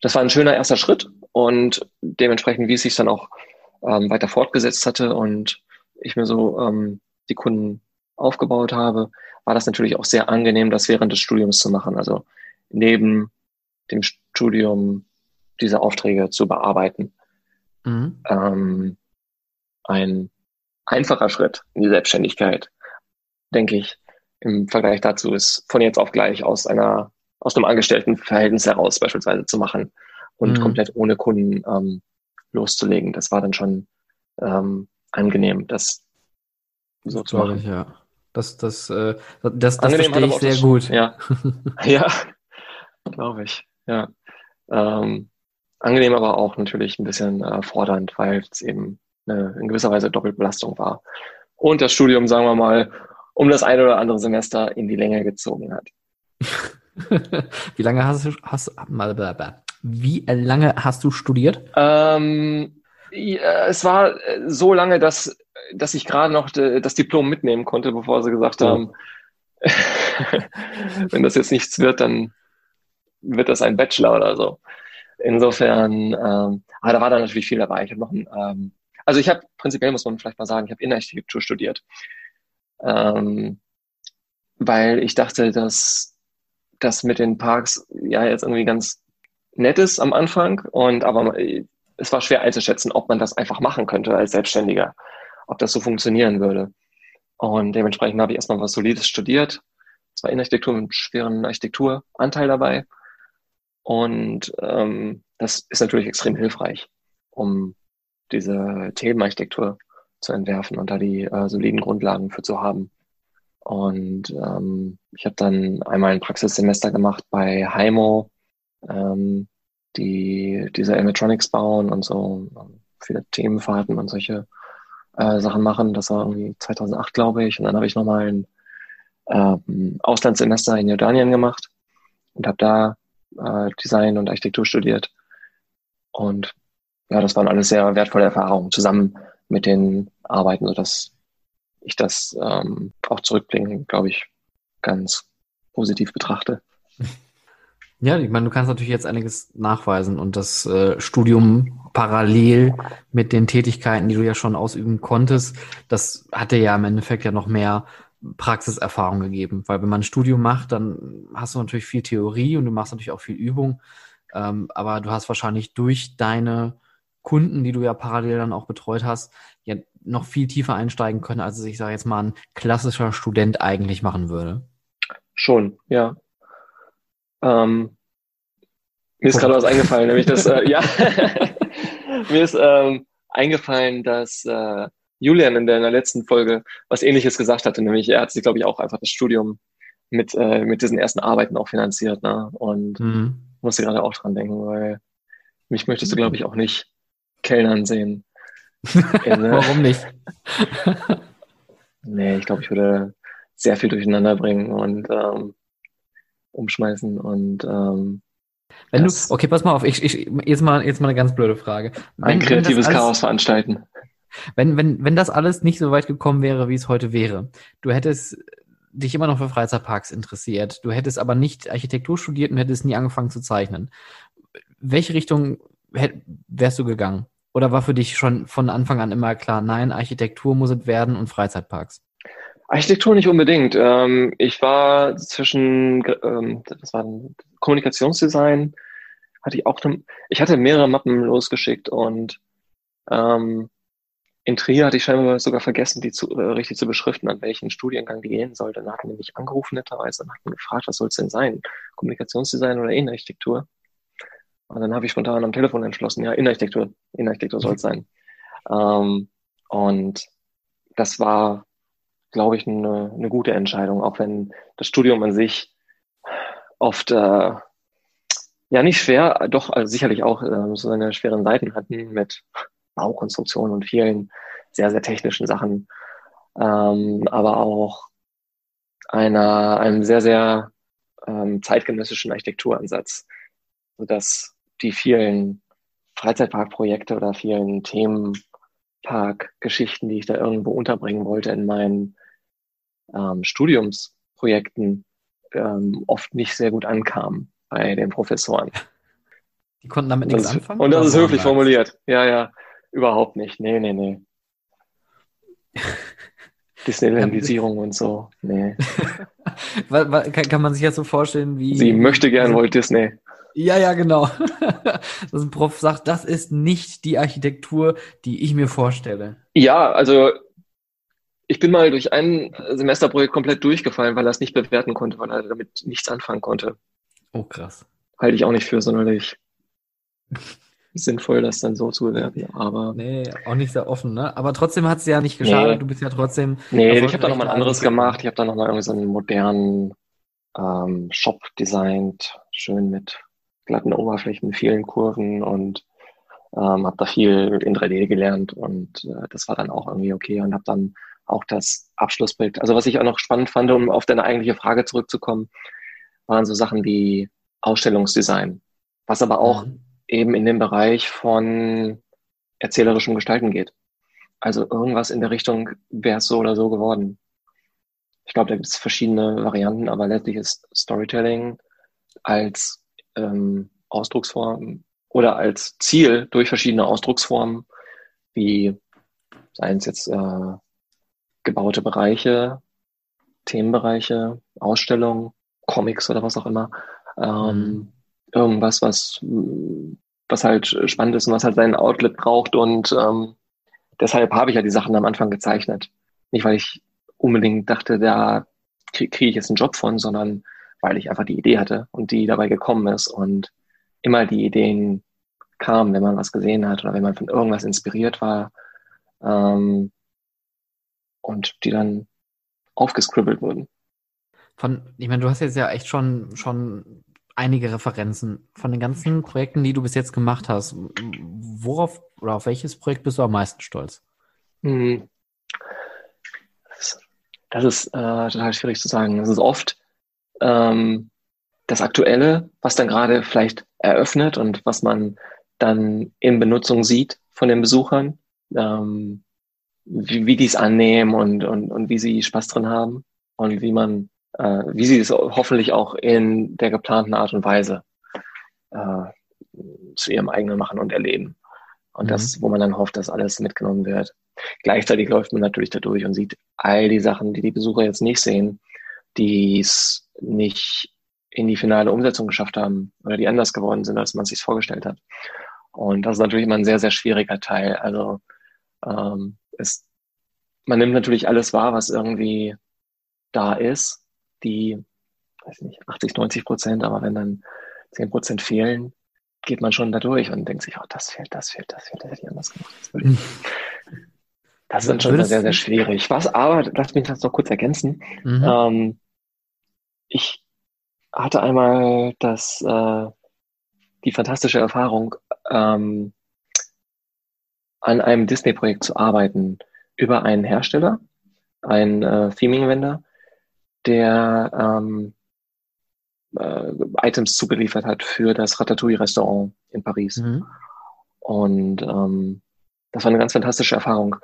das war ein schöner erster Schritt und dementsprechend, wie es sich dann auch ähm, weiter fortgesetzt hatte und ich mir so ähm, die Kunden aufgebaut habe, war das natürlich auch sehr angenehm, das während des Studiums zu machen. Also neben dem Studium diese Aufträge zu bearbeiten. Mhm. Ähm, ein einfacher Schritt in die Selbstständigkeit, denke ich, im Vergleich dazu ist von jetzt auf gleich aus einer aus einem Angestelltenverhältnis heraus beispielsweise zu machen und mhm. komplett ohne Kunden ähm, loszulegen. Das war dann schon ähm, angenehm, das so das zu machen. Ich, ja. Das, das, äh, das, das verstehe ich sehr gut. Ja, ja glaube ich. Ja. Ähm, Angenehm, aber auch natürlich ein bisschen äh, fordernd, weil es eben eine, in gewisser Weise Doppelbelastung war. Und das Studium, sagen wir mal, um das eine oder andere Semester in die Länge gezogen hat. wie lange hast du, hast, wie lange hast du studiert? Ähm, ja, es war äh, so lange, dass, dass ich gerade noch das Diplom mitnehmen konnte, bevor sie gesagt oh. haben, wenn das jetzt nichts wird, dann wird das ein Bachelor oder so. Insofern, ähm, aber da war dann natürlich viel dabei. Ich habe noch ein, ähm, also ich habe prinzipiell muss man vielleicht mal sagen, ich habe Innenarchitektur studiert, ähm, weil ich dachte, dass das mit den Parks ja jetzt irgendwie ganz nett ist am Anfang und aber es war schwer einzuschätzen, ob man das einfach machen könnte als Selbstständiger, ob das so funktionieren würde. Und dementsprechend habe ich erstmal was Solides studiert. Es war Innenarchitektur mit einem schweren Architekturanteil dabei. Und ähm, das ist natürlich extrem hilfreich, um diese Themenarchitektur zu entwerfen und da die äh, soliden Grundlagen für zu haben. Und ähm, ich habe dann einmal ein Praxissemester gemacht bei Heimo, ähm, die diese Animatronics bauen und so ähm, viele Themenfahrten und solche äh, Sachen machen. Das war irgendwie 2008, glaube ich. Und dann habe ich nochmal ein äh, Auslandssemester in Jordanien gemacht und habe da äh, Design und Architektur studiert. Und ja, das waren alles sehr wertvolle Erfahrungen, zusammen mit den Arbeiten, sodass ich das ähm, auch zurückblicken, glaube ich, ganz positiv betrachte. Ja, ich meine, du kannst natürlich jetzt einiges nachweisen und das äh, Studium parallel mit den Tätigkeiten, die du ja schon ausüben konntest, das hatte ja im Endeffekt ja noch mehr Praxiserfahrung gegeben, weil wenn man ein Studium macht, dann hast du natürlich viel Theorie und du machst natürlich auch viel Übung, ähm, aber du hast wahrscheinlich durch deine Kunden, die du ja parallel dann auch betreut hast, ja noch viel tiefer einsteigen können, als es, ich sage jetzt mal, ein klassischer Student eigentlich machen würde. Schon, ja. Ähm, mir ist gerade was eingefallen, nämlich das, äh, ja, mir ist ähm, eingefallen, dass äh, Julian in der, in der letzten Folge was ähnliches gesagt hatte, nämlich er hat sich, glaube ich, auch einfach das Studium mit, äh, mit diesen ersten Arbeiten auch finanziert, ne? Und mhm. musste gerade auch dran denken, weil mich möchtest du, glaube ich, auch nicht Kellnern sehen. In, Warum nicht? nee, ich glaube, ich würde sehr viel durcheinander bringen und ähm, umschmeißen und ähm, wenn du, okay, pass mal auf, ich, ich, jetzt mal, jetzt mal eine ganz blöde Frage. Wenn, ein kreatives alles, Chaos veranstalten. Wenn, wenn, wenn das alles nicht so weit gekommen wäre, wie es heute wäre, du hättest dich immer noch für Freizeitparks interessiert, du hättest aber nicht Architektur studiert und hättest nie angefangen zu zeichnen. Welche Richtung wärst du gegangen? Oder war für dich schon von Anfang an immer klar, nein, Architektur muss es werden und Freizeitparks? Architektur nicht unbedingt. Ähm, ich war zwischen, ähm, das war Kommunikationsdesign, hatte ich auch, ich hatte mehrere Mappen losgeschickt und ähm, in Trier hatte ich scheinbar sogar vergessen, die zu, äh, richtig zu beschriften, an welchen Studiengang die gehen sollte. Dann hatten die mich angerufen netterweise und hatten gefragt, was soll es denn sein? Kommunikationsdesign oder Innenarchitektur? Und dann habe ich spontan am Telefon entschlossen, ja, Innenarchitektur, Innenarchitektur soll es sein. Ähm, und das war, glaube ich, eine, eine gute Entscheidung, auch wenn das Studium an sich oft äh, ja nicht schwer, doch also sicherlich auch äh, so seine schweren Seiten hatten mit Baukonstruktion und vielen sehr, sehr technischen Sachen, ähm, aber auch einer, einem sehr, sehr ähm, zeitgenössischen Architekturansatz, sodass die vielen Freizeitparkprojekte oder vielen Themenparkgeschichten, die ich da irgendwo unterbringen wollte in meinen ähm, Studiumsprojekten, ähm, oft nicht sehr gut ankamen bei den Professoren. Die konnten damit nichts anfangen? Und das ist höflich formuliert. Ja, ja. Überhaupt nicht. Nee, nee, nee. Disneylandisierung und so. Nee. kann, man sich jetzt so vorstellen, wie. Sie möchte gern Walt Disney. Ja, ja, genau. Dass ein Prof sagt, das ist nicht die Architektur, die ich mir vorstelle. Ja, also ich bin mal durch ein Semesterprojekt komplett durchgefallen, weil er es nicht bewerten konnte, weil er damit nichts anfangen konnte. Oh, krass. Halte ich auch nicht für sonderlich sinnvoll, das dann so zu bewerten. Aber nee, auch nicht sehr offen, ne? Aber trotzdem hat es ja nicht geschadet. Nee. Du bist ja trotzdem. Nee, ich habe da nochmal ein anderes gemacht. Ich habe da nochmal irgendwie so einen modernen ähm, Shop designt, schön mit glatten Oberflächen, vielen Kurven und ähm, habe da viel in 3D gelernt und äh, das war dann auch irgendwie okay und habe dann auch das Abschlussbild. Also was ich auch noch spannend fand, um auf deine eigentliche Frage zurückzukommen, waren so Sachen wie Ausstellungsdesign, was aber auch mhm eben in den Bereich von erzählerischem Gestalten geht. Also irgendwas in der Richtung wäre es so oder so geworden. Ich glaube, da gibt es verschiedene Varianten, aber letztlich ist Storytelling als ähm, Ausdrucksform oder als Ziel durch verschiedene Ausdrucksformen, wie seien es jetzt äh, gebaute Bereiche, Themenbereiche, Ausstellungen, Comics oder was auch immer, ähm, mhm. Irgendwas, was was halt spannend ist und was halt sein Outlet braucht. Und ähm, deshalb habe ich ja die Sachen am Anfang gezeichnet. Nicht, weil ich unbedingt dachte, da kriege krieg ich jetzt einen Job von, sondern weil ich einfach die Idee hatte und die dabei gekommen ist und immer die Ideen kamen, wenn man was gesehen hat oder wenn man von irgendwas inspiriert war ähm, und die dann aufgescribbelt wurden. Von, ich meine, du hast jetzt ja echt schon, schon einige Referenzen von den ganzen Projekten, die du bis jetzt gemacht hast. Worauf oder auf welches Projekt bist du am meisten stolz? Hm. Das ist äh, total schwierig zu sagen. Es ist oft ähm, das Aktuelle, was dann gerade vielleicht eröffnet und was man dann in Benutzung sieht von den Besuchern. Ähm, wie, wie die es annehmen und, und, und wie sie Spaß drin haben und wie man, äh, wie sie es hoffentlich auch in der geplanten Art und Weise äh, zu ihrem eigenen machen und erleben. Und mhm. das, wo man dann hofft, dass alles mitgenommen wird. Gleichzeitig läuft man natürlich da durch und sieht all die Sachen, die die Besucher jetzt nicht sehen, die es nicht in die finale Umsetzung geschafft haben oder die anders geworden sind, als man es sich vorgestellt hat. Und das ist natürlich immer ein sehr, sehr schwieriger Teil. Also ähm, es, man nimmt natürlich alles wahr, was irgendwie da ist, die, weiß nicht, 80, 90 Prozent, aber wenn dann 10 Prozent fehlen, geht man schon da durch und denkt sich, oh, das fehlt, das fehlt, das fehlt, das hätte ich anders gemacht. Das, ist dann schon sehr, sehr schwierig. Was aber, lass mich das noch kurz ergänzen. Mhm. Ähm, ich hatte einmal das, äh, die fantastische Erfahrung, ähm, an einem Disney-Projekt zu arbeiten über einen Hersteller, einen äh, Theming-Vendor, der ähm, äh, Items zugeliefert hat für das Ratatouille-Restaurant in Paris. Mhm. Und ähm, das war eine ganz fantastische Erfahrung,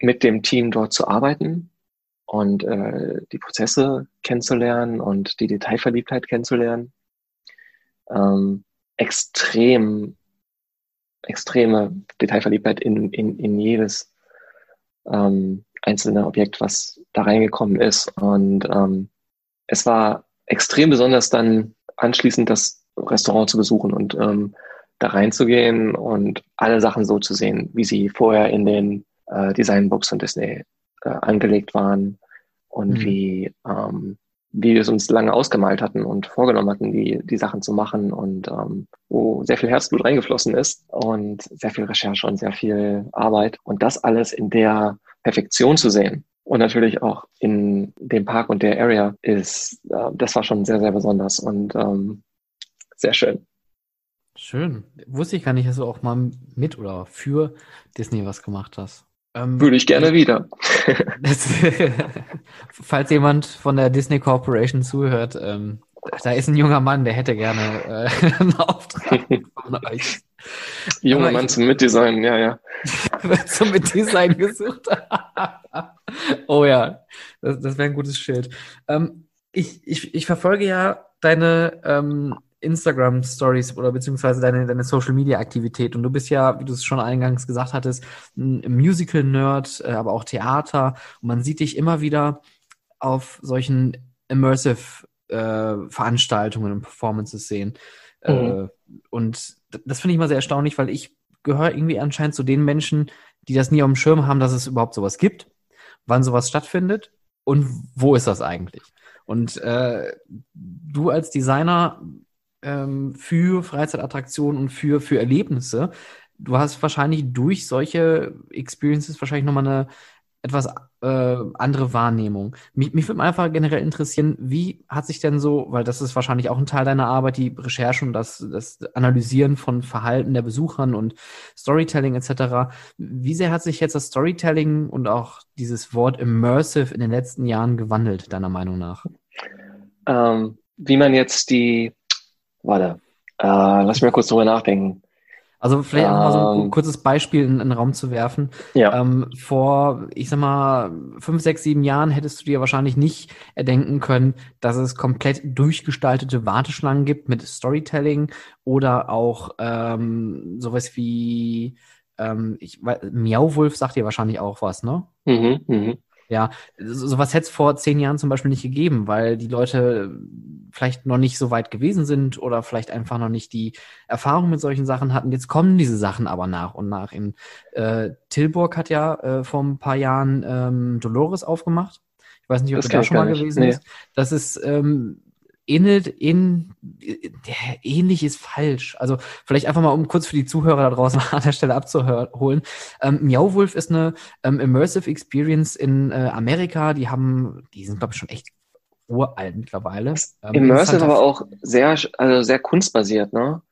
mit dem Team dort zu arbeiten und äh, die Prozesse kennenzulernen und die Detailverliebtheit kennenzulernen. Ähm, extrem extreme Detailverliebtheit in, in, in jedes ähm, einzelne Objekt, was da reingekommen ist. Und ähm, es war extrem besonders dann anschließend das Restaurant zu besuchen und ähm, da reinzugehen und alle Sachen so zu sehen, wie sie vorher in den äh, Designbooks von Disney äh, angelegt waren und mhm. wie ähm, wie wir es uns lange ausgemalt hatten und vorgenommen hatten, die, die Sachen zu machen und ähm, wo sehr viel Herzblut reingeflossen ist und sehr viel Recherche und sehr viel Arbeit und das alles in der Perfektion zu sehen und natürlich auch in dem Park und der Area ist, äh, das war schon sehr, sehr besonders und ähm, sehr schön. Schön. Wusste ich gar nicht, dass du auch mal mit oder für Disney was gemacht hast. Ähm, Würde ich gerne wieder. Das, falls jemand von der Disney Corporation zuhört, ähm, da ist ein junger Mann, der hätte gerne äh, einen Auftrag von euch. Junger Mann zum Mitdesign, ja, ja. zum Mitdesign gesucht. oh ja, das, das wäre ein gutes Schild. Ähm, ich, ich, ich verfolge ja deine ähm, Instagram Stories oder beziehungsweise deine, deine Social Media Aktivität. Und du bist ja, wie du es schon eingangs gesagt hattest, ein Musical Nerd, äh, aber auch Theater. Und man sieht dich immer wieder auf solchen Immersive äh, Veranstaltungen und Performances sehen. Äh, mhm. Äh, und das finde ich immer sehr erstaunlich, weil ich gehöre irgendwie anscheinend zu den Menschen, die das nie auf dem Schirm haben, dass es überhaupt sowas gibt, wann sowas stattfindet und wo ist das eigentlich. Und äh, du als Designer ähm, für Freizeitattraktionen und für, für Erlebnisse. Du hast wahrscheinlich durch solche Experiences wahrscheinlich nochmal eine etwas äh, andere Wahrnehmung. Mich, mich würde einfach generell interessieren, wie hat sich denn so, weil das ist wahrscheinlich auch ein Teil deiner Arbeit, die Recherche und das, das Analysieren von Verhalten der Besuchern und Storytelling etc. Wie sehr hat sich jetzt das Storytelling und auch dieses Wort immersive in den letzten Jahren gewandelt, deiner Meinung nach? Ähm, wie man jetzt die Warte, äh, lass mich mal kurz drüber nachdenken. Also vielleicht ähm, mal so ein ähm. kurzes Beispiel in, in den Raum zu werfen. Ja. Ähm, vor, ich sag mal, fünf, sechs, sieben Jahren hättest du dir wahrscheinlich nicht erdenken können, dass es komplett durchgestaltete Warteschlangen gibt mit Storytelling oder auch ähm, sowas wie ähm, ich, Miauwolf sagt dir wahrscheinlich auch was, ne? Mhm, mhm. Ja, sowas hätte es vor zehn Jahren zum Beispiel nicht gegeben, weil die Leute vielleicht noch nicht so weit gewesen sind oder vielleicht einfach noch nicht die Erfahrung mit solchen Sachen hatten. Jetzt kommen diese Sachen aber nach und nach. In äh, Tilburg hat ja äh, vor ein paar Jahren ähm, Dolores aufgemacht. Ich weiß nicht, ob das du da schon mal gewesen nee. bist. Das ist ähm, ähnelt, in, ähnlich ist falsch. Also vielleicht einfach mal, um kurz für die Zuhörer da draußen an der Stelle abzuholen. Ähm, Meowwolf ist eine ähm, Immersive Experience in äh, Amerika. Die haben, die sind, glaube ich, schon echt uralt mittlerweile. Ähm, Immersive aber auch sehr, also sehr kunstbasiert, ne?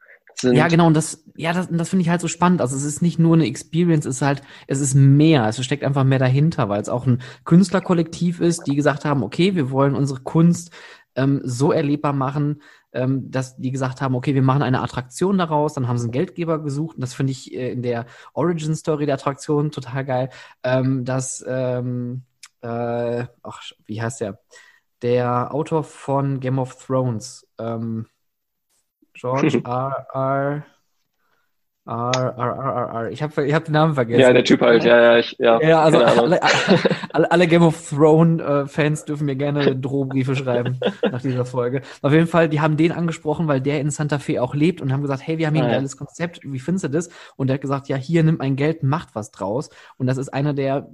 ja, genau, und das, ja, das, das finde ich halt so spannend. Also es ist nicht nur eine Experience, es ist halt, es ist mehr, es steckt einfach mehr dahinter, weil es auch ein Künstlerkollektiv ist, die gesagt haben, okay, wir wollen unsere Kunst ähm, so erlebbar machen, ähm, dass die gesagt haben, okay, wir machen eine Attraktion daraus, dann haben sie einen Geldgeber gesucht und das finde ich äh, in der Origin-Story der Attraktion total geil, ähm, dass, ähm, äh, ach, wie heißt der? Der Autor von Game of Thrones, ähm, George R. R. R, R, R, R, R. Ich habe ich hab den Namen vergessen. Ja, der Typ halt, ja, ja, ich, ja. Ja, also alle, alle, alle, Game of Thrones-Fans dürfen mir gerne Drohbriefe schreiben nach dieser Folge. Auf jeden Fall, die haben den angesprochen, weil der in Santa Fe auch lebt und haben gesagt, hey, wir haben hier ein geiles Konzept, wie findest du das? Und der hat gesagt, ja, hier nimmt mein Geld, macht was draus. Und das ist einer der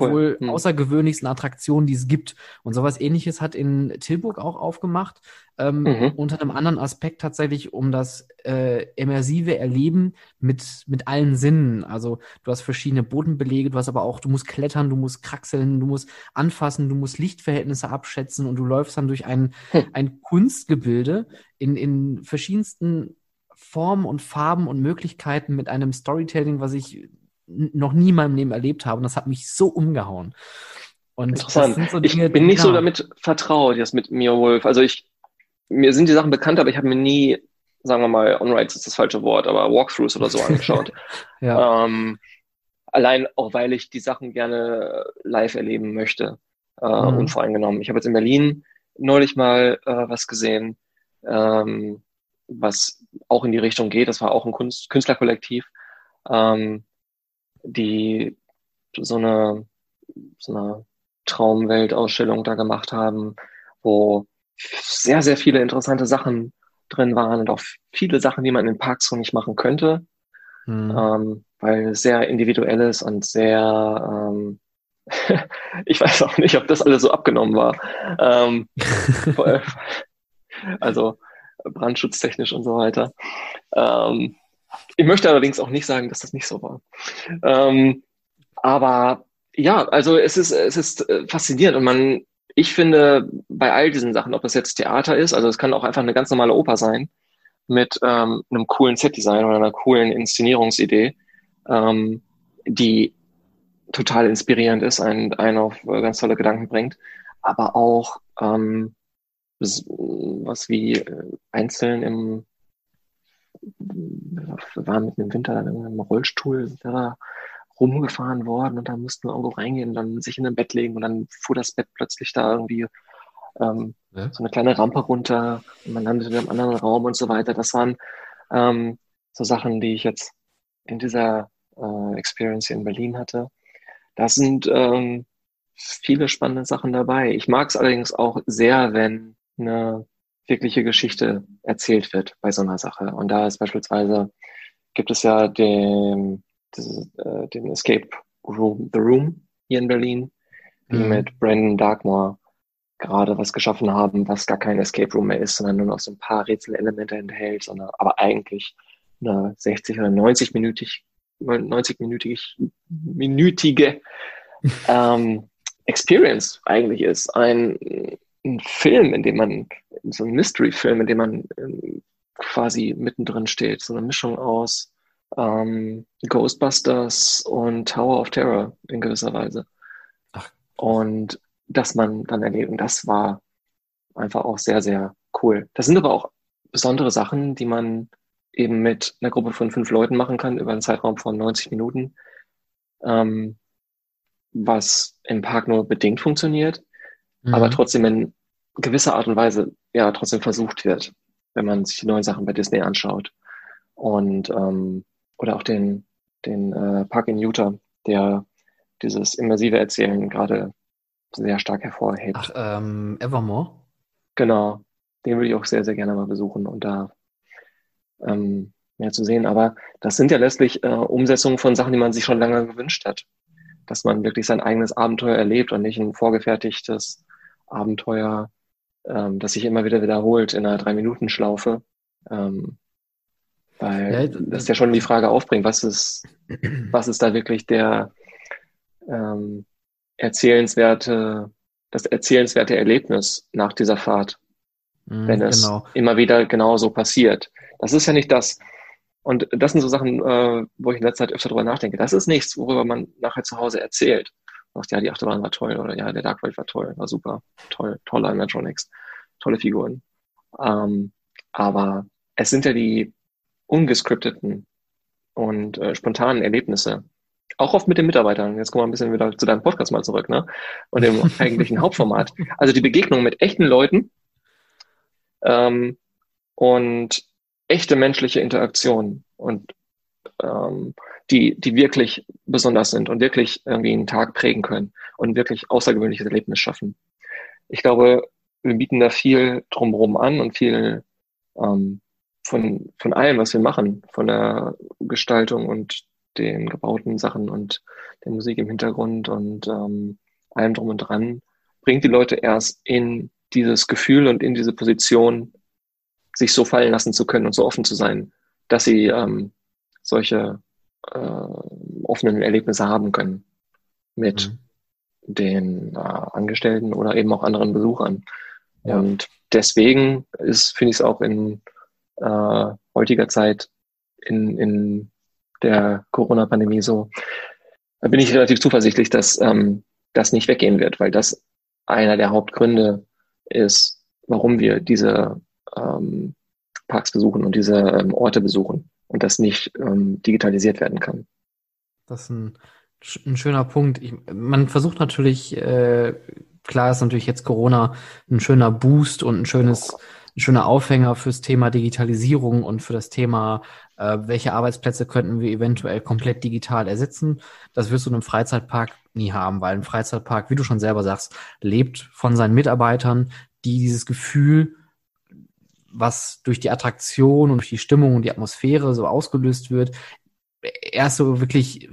cool. wohl hm. außergewöhnlichsten Attraktionen, die es gibt. Und sowas ähnliches hat in Tilburg auch aufgemacht, ähm, mhm. unter einem anderen Aspekt tatsächlich um das äh, immersive Erleben mit, mit allen Sinnen. Also du hast verschiedene Bodenbelege, du hast aber auch, du musst klettern, du musst kraxeln, du musst anfassen, du musst Lichtverhältnisse abschätzen und du läufst dann durch ein, hm. ein Kunstgebilde in, in verschiedensten Formen und Farben und Möglichkeiten mit einem Storytelling, was ich noch nie in meinem Leben erlebt habe. Und das hat mich so umgehauen. Und Interessant. So Dinge, ich bin nicht ja. so damit vertraut, jetzt mit Mia Wolf. Also ich, mir sind die Sachen bekannt, aber ich habe mir nie, sagen wir mal, On-Rides ist das falsche Wort, aber Walkthroughs oder so angeschaut. ja. ähm, allein auch, weil ich die Sachen gerne live erleben möchte, äh, mhm. unvoreingenommen. Ich habe jetzt in Berlin neulich mal äh, was gesehen, ähm, was auch in die Richtung geht. Das war auch ein Kunst Künstlerkollektiv. Ähm, die so eine, so eine Traumweltausstellung da gemacht haben, wo sehr, sehr viele interessante Sachen drin waren und auch viele Sachen, die man in Parks so nicht machen könnte, mhm. ähm, weil es sehr individuell ist und sehr, ähm, ich weiß auch nicht, ob das alles so abgenommen war. Ähm, also brandschutztechnisch und so weiter. Ähm, ich möchte allerdings auch nicht sagen, dass das nicht so war. Ähm, aber ja, also es ist, es ist äh, faszinierend und man, ich finde bei all diesen Sachen, ob das jetzt Theater ist, also es kann auch einfach eine ganz normale Oper sein, mit ähm, einem coolen Setdesign oder einer coolen Inszenierungsidee, ähm, die total inspirierend ist, einen, einen auf äh, ganz tolle Gedanken bringt, aber auch ähm, was wie äh, einzeln im wir waren mit dem Winter dann in einem Rollstuhl rumgefahren worden und dann mussten wir irgendwo reingehen und dann sich in ein Bett legen und dann fuhr das Bett plötzlich da irgendwie ähm, ja. so eine kleine Rampe runter und man landete in einem anderen Raum und so weiter. Das waren ähm, so Sachen, die ich jetzt in dieser äh, Experience hier in Berlin hatte. Da sind ähm, viele spannende Sachen dabei. Ich mag es allerdings auch sehr, wenn eine wirkliche Geschichte erzählt wird bei so einer Sache. Und da ist beispielsweise, gibt es ja den, äh, den Escape Room, The Room hier in Berlin, die mhm. mit Brandon Darkmore gerade was geschaffen haben, was gar kein Escape Room mehr ist, sondern nur noch so ein paar Rätselelemente enthält, sondern aber eigentlich eine 60 oder 90 minütig 90 minütig minütige ähm, Experience eigentlich ist. Ein ein Film, in dem man, so ein Mystery-Film, in dem man ähm, quasi mittendrin steht. So eine Mischung aus ähm, Ghostbusters und Tower of Terror in gewisser Weise. Ach. Und das man dann erlebt. Und das war einfach auch sehr, sehr cool. Das sind aber auch besondere Sachen, die man eben mit einer Gruppe von fünf Leuten machen kann über einen Zeitraum von 90 Minuten, ähm, was im Park nur bedingt funktioniert, mhm. aber trotzdem in gewisser Art und Weise ja trotzdem versucht wird, wenn man sich die neuen Sachen bei Disney anschaut. Und ähm, oder auch den, den äh, Park in Utah, der dieses immersive Erzählen gerade sehr stark hervorhebt. Ach, ähm, Evermore? Genau. Den würde ich auch sehr, sehr gerne mal besuchen und da ähm, mehr zu sehen. Aber das sind ja letztlich äh, Umsetzungen von Sachen, die man sich schon lange gewünscht hat. Dass man wirklich sein eigenes Abenteuer erlebt und nicht ein vorgefertigtes Abenteuer ähm, das sich immer wieder wiederholt in einer Drei-Minuten-Schlaufe. Ähm, weil ja, das ja schon die Frage aufbringt, was ist, was ist da wirklich der ähm, erzählenswerte, das erzählenswerte Erlebnis nach dieser Fahrt, mm, wenn es genau. immer wieder genauso passiert. Das ist ja nicht das. Und das sind so Sachen, äh, wo ich in letzter Zeit öfter drüber nachdenke. Das ist nichts, worüber man nachher zu Hause erzählt sagt, ja, die Achterbahn war toll oder ja, der Dark Ride war toll, war super, toll, tolle Animatronics, tolle Figuren. Ähm, Aber es sind ja die ungescripteten und äh, spontanen Erlebnisse, auch oft mit den Mitarbeitern. Jetzt kommen wir ein bisschen wieder zu deinem Podcast mal zurück, ne? Und dem eigentlichen Hauptformat. Also die Begegnung mit echten Leuten ähm, und echte menschliche Interaktion und ähm, die, die wirklich besonders sind und wirklich irgendwie einen Tag prägen können und wirklich außergewöhnliches Erlebnis schaffen. Ich glaube, wir bieten da viel drumherum an und viel ähm, von, von allem, was wir machen, von der Gestaltung und den gebauten Sachen und der Musik im Hintergrund und ähm, allem drum und dran, bringt die Leute erst in dieses Gefühl und in diese Position, sich so fallen lassen zu können und so offen zu sein, dass sie ähm, solche äh, offenen Erlebnisse haben können mit mhm. den äh, Angestellten oder eben auch anderen Besuchern. Ja. Und deswegen ist, finde ich es auch in äh, heutiger Zeit in, in der Corona-Pandemie so, da bin ich relativ zuversichtlich, dass ähm, das nicht weggehen wird, weil das einer der Hauptgründe ist, warum wir diese ähm, Parks besuchen und diese ähm, Orte besuchen und das nicht ähm, digitalisiert werden kann. Das ist ein, ein schöner Punkt. Ich, man versucht natürlich, äh, klar ist natürlich jetzt Corona ein schöner Boost und ein schönes, ein schöner Aufhänger fürs Thema Digitalisierung und für das Thema, äh, welche Arbeitsplätze könnten wir eventuell komplett digital ersetzen. Das wirst du in einem Freizeitpark nie haben, weil ein Freizeitpark, wie du schon selber sagst, lebt von seinen Mitarbeitern, die dieses Gefühl was durch die Attraktion und durch die Stimmung und die Atmosphäre so ausgelöst wird, erst so wirklich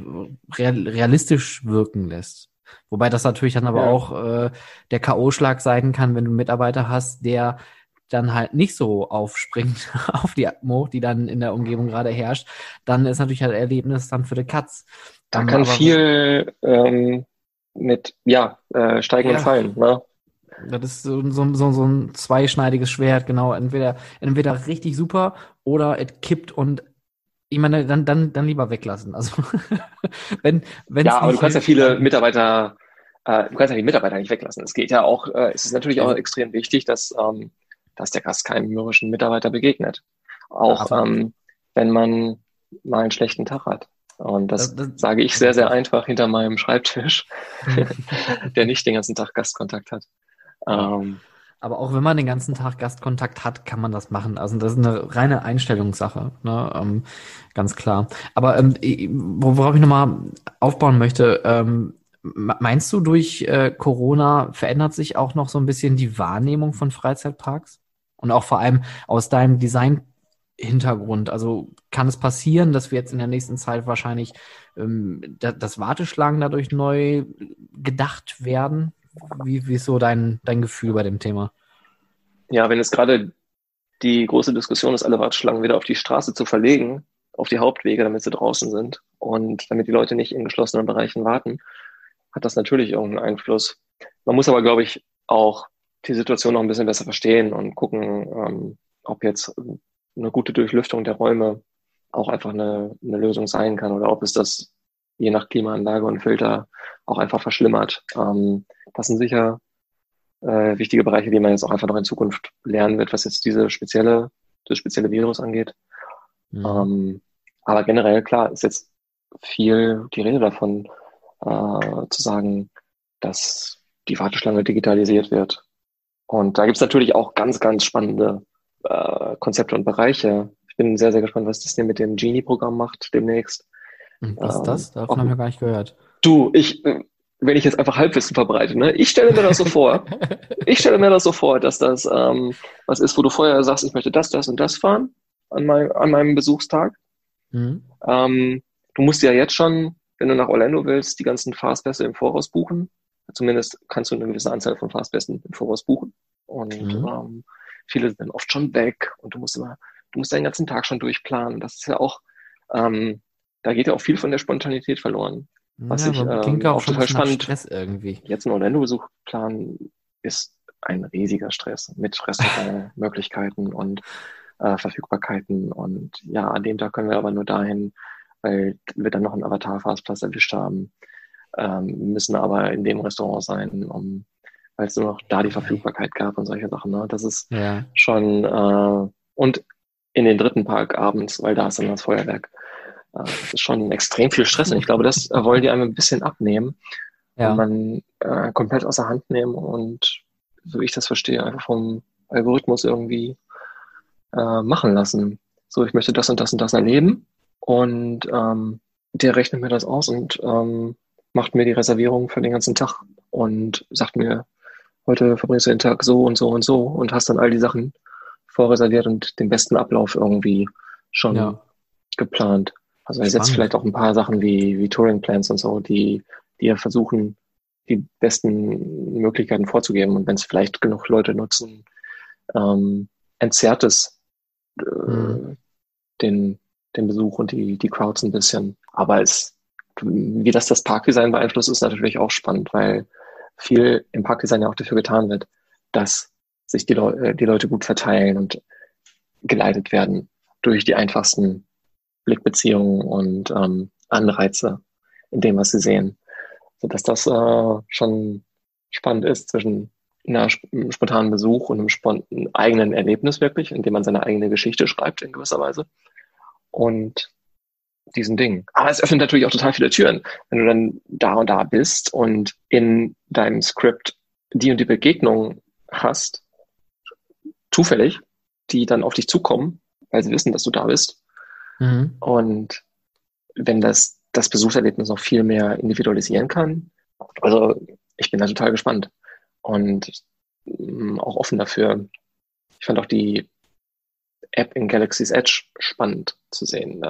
realistisch wirken lässt. Wobei das natürlich dann aber ja. auch äh, der K.O.-Schlag sein kann, wenn du einen Mitarbeiter hast, der dann halt nicht so aufspringt auf die Atmo, die dann in der Umgebung gerade herrscht, dann ist natürlich halt Erlebnis dann für die Katz. Da um, kann viel ähm, mit, ja, äh, steigen ja. und fallen, ne? Das ist so, so, so, so ein zweischneidiges Schwert, genau. Entweder, entweder richtig super oder es kippt und ich meine, dann, dann, dann lieber weglassen. Also wenn, wenn Ja, aber du kannst ja viele Mitarbeiter, äh, du kannst ja die Mitarbeiter nicht weglassen. Es geht ja auch, äh, es ist natürlich auch extrem wichtig, dass, ähm, dass der Gast keinem mürrischen Mitarbeiter begegnet. Auch ähm, wenn man mal einen schlechten Tag hat. Und das, das, das sage ich sehr, sehr einfach hinter meinem Schreibtisch, der nicht den ganzen Tag Gastkontakt hat. Ähm, aber auch wenn man den ganzen Tag Gastkontakt hat, kann man das machen. Also das ist eine reine Einstellungssache, ne? ähm, ganz klar. Aber ähm, worauf ich nochmal aufbauen möchte, ähm, meinst du, durch äh, Corona verändert sich auch noch so ein bisschen die Wahrnehmung von Freizeitparks? Und auch vor allem aus deinem Design-Hintergrund. Also kann es passieren, dass wir jetzt in der nächsten Zeit wahrscheinlich ähm, da, das Warteschlangen dadurch neu gedacht werden? Wie, wie ist so dein, dein Gefühl bei dem Thema? Ja, wenn es gerade die große Diskussion ist, alle Warteschlangen wieder auf die Straße zu verlegen, auf die Hauptwege, damit sie draußen sind und damit die Leute nicht in geschlossenen Bereichen warten, hat das natürlich irgendeinen Einfluss. Man muss aber, glaube ich, auch die Situation noch ein bisschen besser verstehen und gucken, ähm, ob jetzt eine gute Durchlüftung der Räume auch einfach eine, eine Lösung sein kann oder ob es das je nach Klimaanlage und Filter auch einfach verschlimmert. Ähm, das sind sicher äh, wichtige Bereiche, die man jetzt auch einfach noch in Zukunft lernen wird, was jetzt diese spezielle, das spezielle Virus angeht. Mhm. Ähm, aber generell, klar, ist jetzt viel die Rede davon, äh, zu sagen, dass die Warteschlange digitalisiert wird. Und da gibt's natürlich auch ganz, ganz spannende äh, Konzepte und Bereiche. Ich bin sehr, sehr gespannt, was das denn mit dem Genie-Programm macht demnächst. Was ist das? Davon haben wir gar nicht gehört. Du, ich, wenn ich jetzt einfach Halbwissen verbreite, ne? Ich stelle mir das so vor. ich stelle mir das so vor, dass das ähm, was ist, wo du vorher sagst, ich möchte das, das und das fahren an, mein, an meinem Besuchstag. Mhm. Ähm, du musst ja jetzt schon, wenn du nach Orlando willst, die ganzen Fastpässe im Voraus buchen. Zumindest kannst du eine gewisse Anzahl von Fastpässen im Voraus buchen. Und mhm. ähm, viele sind dann oft schon weg und du musst immer, du musst deinen ganzen Tag schon durchplanen. Das ist ja auch ähm, da geht ja auch viel von der Spontanität verloren. Was ja, ich ähm, auch, auch total spannend. Stress irgendwie. Jetzt ein Orlando-Besuch planen ist ein riesiger Stress mit Restaurantmöglichkeiten und äh, Verfügbarkeiten. Und ja, an dem Tag können wir aber nur dahin, weil wir dann noch einen Avatar-Fastpass erwischt haben. Ähm, müssen aber in dem Restaurant sein, um weil es nur noch da die Verfügbarkeit gab und solche Sachen. Ne? Das ist ja. schon äh, Und in den dritten Park abends, weil da ist dann das Feuerwerk. Äh, das ist schon extrem viel Stress und ich glaube, das äh, wollen die einem ein bisschen abnehmen ja. und man äh, komplett außer Hand nehmen und, so wie ich das verstehe, einfach vom Algorithmus irgendwie äh, machen lassen. So, ich möchte das und das und das erleben und ähm, der rechnet mir das aus und ähm, macht mir die Reservierung für den ganzen Tag und sagt mir, heute verbringst du den Tag so und so und so und hast dann all die Sachen vorreserviert und den besten Ablauf irgendwie schon ja. geplant. Also er setzt vielleicht auch ein paar Sachen wie, wie Touring Plans und so, die, die ja versuchen, die besten Möglichkeiten vorzugeben. Und wenn es vielleicht genug Leute nutzen, ähm, entzerrt es äh, mhm. den, den Besuch und die, die Crowds ein bisschen. Aber es, wie das das Parkdesign beeinflusst, ist natürlich auch spannend, weil viel im Parkdesign ja auch dafür getan wird, dass sich die, Le äh, die Leute gut verteilen und geleitet werden durch die einfachsten Blickbeziehungen und ähm, Anreize in dem, was sie sehen. Sodass das äh, schon spannend ist zwischen einer spontanen Besuch und einem spontanen eigenen Erlebnis wirklich, indem man seine eigene Geschichte schreibt in gewisser Weise. Und diesen Dingen. Aber es öffnet natürlich auch total viele Türen. Wenn du dann da und da bist und in deinem Skript die und die Begegnung hast, zufällig, die dann auf dich zukommen, weil sie wissen, dass du da bist. Mhm. Und wenn das das Besuchserlebnis noch viel mehr individualisieren kann, also ich bin da total gespannt und mm, auch offen dafür. Ich fand auch die App in Galaxy's Edge spannend zu sehen.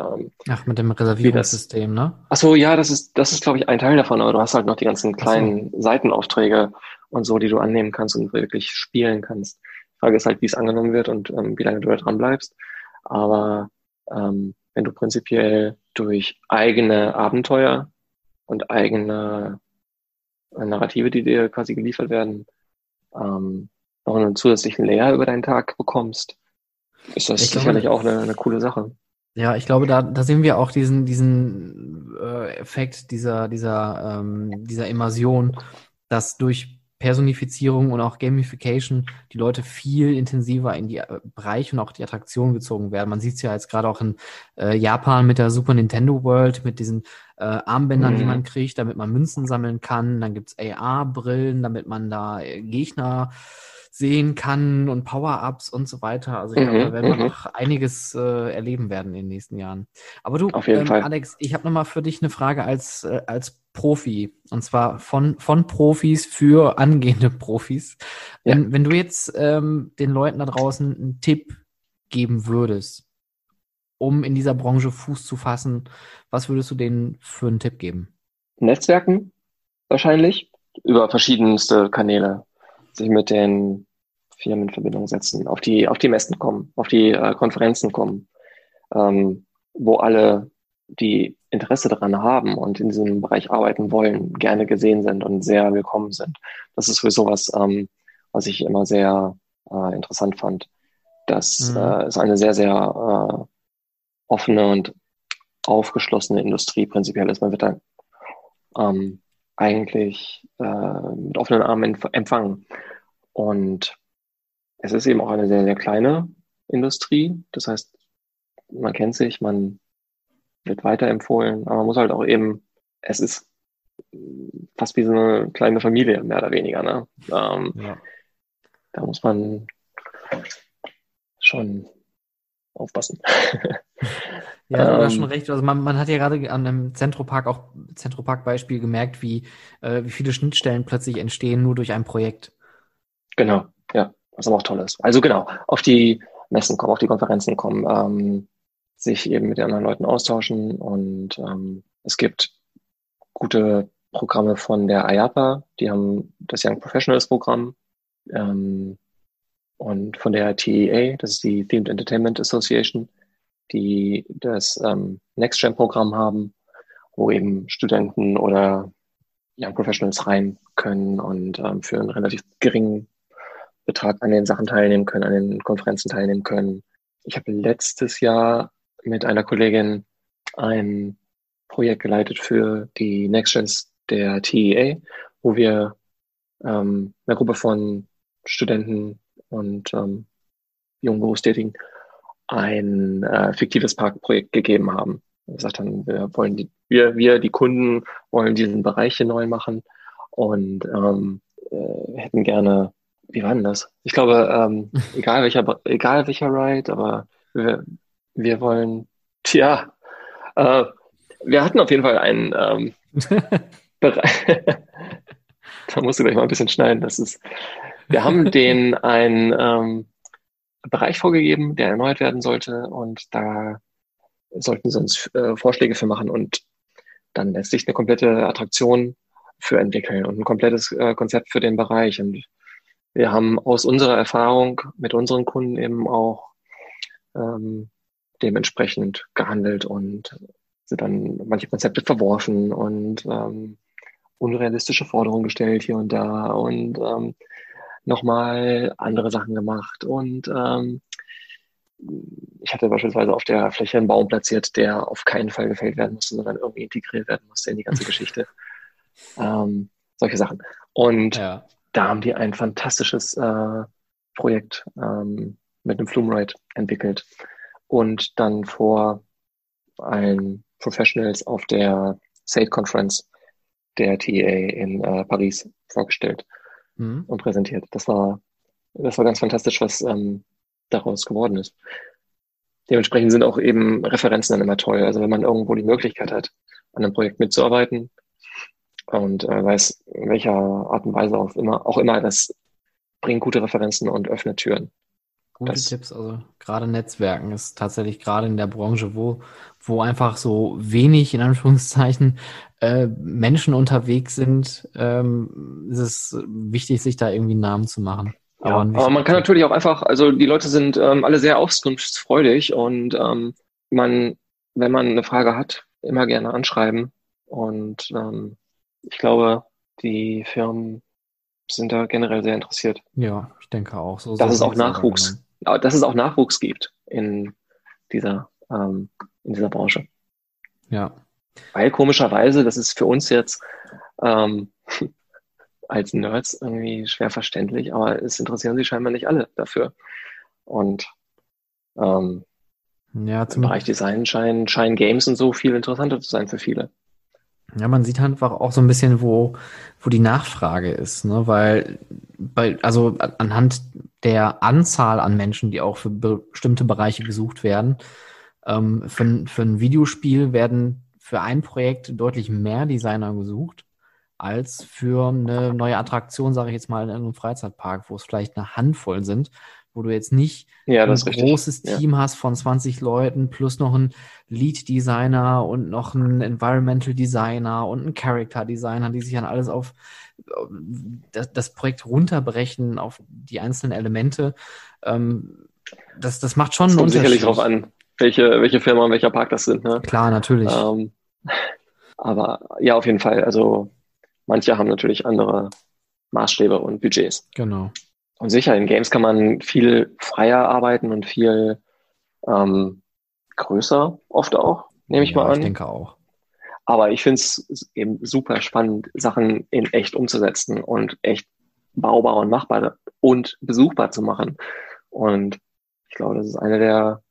Ach, mit dem Reservierungssystem, ne? Ach so, ja, das ist, das ist, glaube ich, ein Teil davon, aber du hast halt noch die ganzen kleinen so. Seitenaufträge und so, die du annehmen kannst und wirklich spielen kannst. Die Frage ist halt, wie es angenommen wird und ähm, wie lange du da dran bleibst. Aber ähm, wenn du prinzipiell durch eigene Abenteuer und eigene Narrative, die dir quasi geliefert werden, ähm, noch einen zusätzlichen Layer über deinen Tag bekommst, ist das ich sicherlich glaube, auch eine, eine coole Sache. Ja, ich glaube, da, da sehen wir auch diesen, diesen äh, Effekt dieser, dieser, ähm, dieser Immersion, dass durch Personifizierung und auch Gamification die Leute viel intensiver in die äh, Bereiche und auch die Attraktionen gezogen werden. Man sieht es ja jetzt gerade auch in äh, Japan mit der Super Nintendo World, mit diesen äh, Armbändern, mhm. die man kriegt, damit man Münzen sammeln kann. Dann gibt's AR-Brillen, damit man da äh, Gegner sehen kann und Power-Ups und so weiter. Also ich mhm, glaube, da werden wir mhm. noch einiges äh, erleben werden in den nächsten Jahren. Aber du, ähm, Alex, ich habe nochmal für dich eine Frage als, äh, als Profi. Und zwar von, von Profis für angehende Profis. Wenn, ja. wenn du jetzt ähm, den Leuten da draußen einen Tipp geben würdest, um in dieser Branche Fuß zu fassen, was würdest du denen für einen Tipp geben? Netzwerken wahrscheinlich über verschiedenste Kanäle sich mit den Firmen in Verbindung setzen, auf die, auf die Messen kommen, auf die äh, Konferenzen kommen, ähm, wo alle, die Interesse daran haben und in diesem Bereich arbeiten wollen, gerne gesehen sind und sehr willkommen sind. Das ist für sowas, ähm, was ich immer sehr äh, interessant fand, dass mhm. äh, es eine sehr, sehr äh, offene und aufgeschlossene Industrie prinzipiell ist. Man wird dann ähm, eigentlich äh, mit offenen Armen empfangen. Und es ist eben auch eine sehr, sehr kleine Industrie. Das heißt, man kennt sich, man wird weiterempfohlen, aber man muss halt auch eben, es ist fast wie so eine kleine Familie, mehr oder weniger. Ne? Ähm, ja. Da muss man schon aufpassen. Ja, du hast schon ähm. recht. Also man, man hat ja gerade an dem Zentropark auch Zentropark-Beispiel gemerkt, wie, äh, wie viele Schnittstellen plötzlich entstehen nur durch ein Projekt. Genau, ja, was aber auch toll ist. Also genau, auf die Messen kommen, auf die Konferenzen kommen, ähm, sich eben mit den anderen Leuten austauschen und ähm, es gibt gute Programme von der IAPA, die haben das Young Professionals Programm ähm, und von der TEA, das ist die Themed Entertainment Association, die das ähm, NextGen-Programm haben, wo eben Studenten oder Young Professionals rein können und ähm, für einen relativ geringen Betrag an den Sachen teilnehmen können, an den Konferenzen teilnehmen können. Ich habe letztes Jahr mit einer Kollegin ein Projekt geleitet für die NextGens der TEA, wo wir ähm, eine Gruppe von Studenten und ähm, jungen Berufstätigen ein äh, fiktives Parkprojekt gegeben haben. Wir gesagt haben, wir wollen die, wir, wir, die Kunden wollen diesen Bereich hier neu machen und ähm, äh, hätten gerne, wie war denn das? Ich glaube, ähm, egal welcher, egal welcher Ride, aber wir, wir wollen, tja, äh, wir hatten auf jeden Fall einen ähm, Bereich. da musst du gleich mal ein bisschen schneiden. Das ist, wir haben den einen ähm, Bereich vorgegeben, der erneuert werden sollte. Und da sollten sie uns äh, Vorschläge für machen. Und dann letztlich eine komplette Attraktion für entwickeln und ein komplettes äh, Konzept für den Bereich. Und wir haben aus unserer Erfahrung mit unseren Kunden eben auch ähm, dementsprechend gehandelt und sind dann manche Konzepte verworfen und ähm, unrealistische Forderungen gestellt hier und da. Und ähm, nochmal andere Sachen gemacht. Und ähm, ich hatte beispielsweise auf der Fläche einen Baum platziert, der auf keinen Fall gefällt werden musste, sondern irgendwie integriert werden musste in die ganze Geschichte. Ähm, solche Sachen. Und ja. da haben die ein fantastisches äh, Projekt ähm, mit einem Flume Ride entwickelt und dann vor allen Professionals auf der State Conference der TEA in äh, Paris vorgestellt mhm. und präsentiert. Das war, das war ganz fantastisch, was ähm, daraus geworden ist. Dementsprechend sind auch eben Referenzen dann immer toll. Also wenn man irgendwo die Möglichkeit hat, an einem Projekt mitzuarbeiten und äh, weiß, in welcher Art und Weise auch immer, auch immer, das bringt gute Referenzen und öffnet Türen. Gute das, Tipps, also gerade Netzwerken ist tatsächlich gerade in der Branche, wo, wo einfach so wenig, in Anführungszeichen, äh, Menschen unterwegs sind, ähm, ist es wichtig, sich da irgendwie einen Namen zu machen. Ja, aber, aber man kann natürlich auch einfach, also die Leute sind ähm, alle sehr auskunftsfreudig und ähm, man, wenn man eine Frage hat, immer gerne anschreiben. Und ähm, ich glaube, die Firmen sind da generell sehr interessiert. Ja, ich denke auch. So, dass es auch Nachwuchs, dass es auch Nachwuchs gibt in dieser, ähm, in dieser Branche. Ja. Weil komischerweise, das ist für uns jetzt ähm, als Nerds irgendwie schwer verständlich, aber es interessieren sich scheinbar nicht alle dafür. Und ähm, ja, zum im Bereich Design scheinen, scheinen Games und so viel interessanter zu sein für viele. Ja, man sieht einfach auch so ein bisschen, wo, wo die Nachfrage ist, ne? Weil, bei, also anhand der Anzahl an Menschen, die auch für bestimmte Bereiche gesucht werden, ähm, für, für ein Videospiel werden für ein Projekt deutlich mehr Designer gesucht als für eine neue Attraktion, sage ich jetzt mal, in einem Freizeitpark, wo es vielleicht eine Handvoll sind, wo du jetzt nicht ja, ein großes richtig. Team ja. hast von 20 Leuten plus noch ein Lead Designer und noch ein Environmental Designer und ein Character Designer, die sich dann alles auf das, das Projekt runterbrechen auf die einzelnen Elemente. Ähm, das, das macht schon das einen Unterschied. sicherlich drauf an, welche, welche Firma und welcher Park das sind. Ne? Klar, natürlich. Ähm, aber ja, auf jeden Fall. Also Manche haben natürlich andere Maßstäbe und Budgets. Genau. Und sicher, in Games kann man viel freier arbeiten und viel ähm, größer, oft auch, nehme ich ja, mal an. Ich denke auch. Aber ich finde es eben super spannend, Sachen in echt umzusetzen und echt baubar und machbar und besuchbar zu machen. Und ich glaube, das ist eine der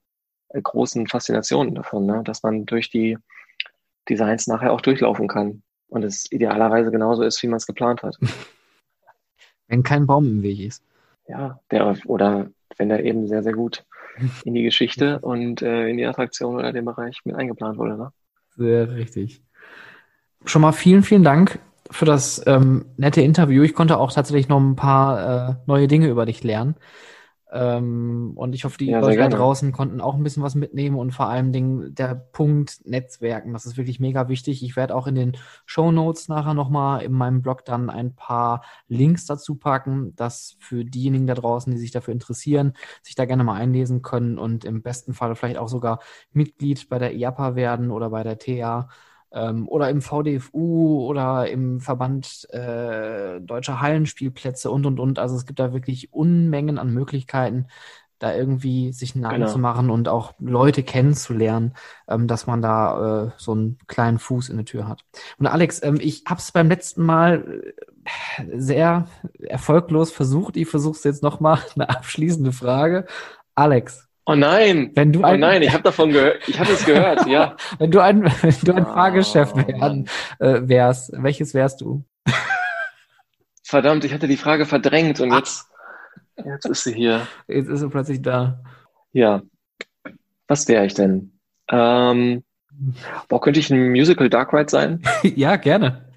großen Faszinationen davon, ne? dass man durch die Designs nachher auch durchlaufen kann und es idealerweise genauso ist, wie man es geplant hat. Wenn kein Baum im Weg ist. Ja, der, oder wenn der eben sehr, sehr gut in die Geschichte und äh, in die Attraktion oder den Bereich mit eingeplant wurde. Ne? Sehr richtig. Schon mal vielen, vielen Dank für das ähm, nette Interview. Ich konnte auch tatsächlich noch ein paar äh, neue Dinge über dich lernen. Ähm, und ich hoffe, die ja, Leute da draußen konnten auch ein bisschen was mitnehmen und vor allem Dingen der Punkt Netzwerken, das ist wirklich mega wichtig. Ich werde auch in den Show Notes nachher nochmal in meinem Blog dann ein paar Links dazu packen, dass für diejenigen da draußen, die sich dafür interessieren, sich da gerne mal einlesen können und im besten Fall vielleicht auch sogar Mitglied bei der IAPA werden oder bei der TA ähm, oder im VDFU oder im Verband äh, Deutscher Hallenspielplätze und und und. Also es gibt da wirklich Unmengen an Möglichkeiten, da irgendwie sich einen Namen genau. zu machen und auch Leute kennenzulernen, ähm, dass man da äh, so einen kleinen Fuß in der Tür hat. Und Alex, ähm, ich habe es beim letzten Mal äh, sehr erfolglos versucht. Ich versuche es jetzt nochmal, eine abschließende Frage. Alex, Oh nein! Wenn du oh ein, nein, ich habe davon gehört. Ich habe es gehört, ja. wenn du ein, wenn du ein Oh, Fahrgeschäft werden, äh, wärst, welches wärst du? Verdammt, ich hatte die Frage verdrängt und jetzt, jetzt ist sie hier. Jetzt ist er plötzlich da. Ja. Was wäre ich denn? Ähm, boah, könnte ich ein Musical Dark Ride sein? ja, gerne.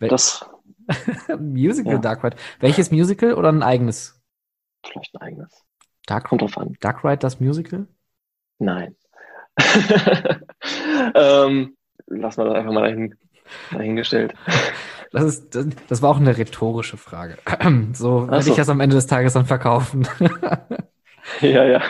Das Musical Ja. Dark Ride. Welches Musical oder ein eigenes? vielleicht ein eigenes. Dark, Kommt drauf an. Dark Ride, das Musical? Nein. ähm, lass mal das einfach mal dahin, dahingestellt. Das ist, das, das war auch eine rhetorische Frage. So werde so. ich das am Ende des Tages dann verkaufen. ja, ja.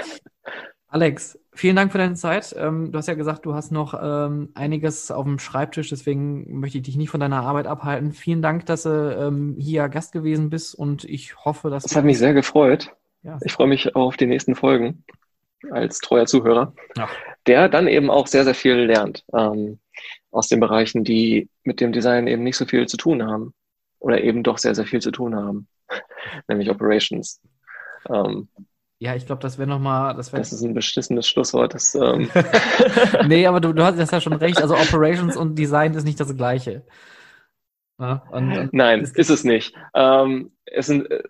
Alex, vielen Dank für deine Zeit. Ähm, du hast ja gesagt, du hast noch ähm, einiges auf dem Schreibtisch, deswegen möchte ich dich nicht von deiner Arbeit abhalten. Vielen Dank, dass du ähm, hier Gast gewesen bist und ich hoffe, dass Das hat mich sehr gefreut. Ja, Ich freue mich auf die nächsten Folgen als treuer Zuhörer, Ja. der dann eben auch sehr, sehr viel lernt ähm, aus den Bereichen, die mit dem Design eben nicht so viel zu tun haben oder eben doch sehr, sehr viel zu tun haben, nämlich Operations. Ähm, ja, ich glaube, das wäre nochmal, das wäre das ist ein beschissenes Schlusswort. Das, ähm, nee, aber du, du hast ja schon recht. Also Operations und Design ist nicht das Gleiche. Ja, und, und Nein, Es ist es nicht. Ähm, es sind äh,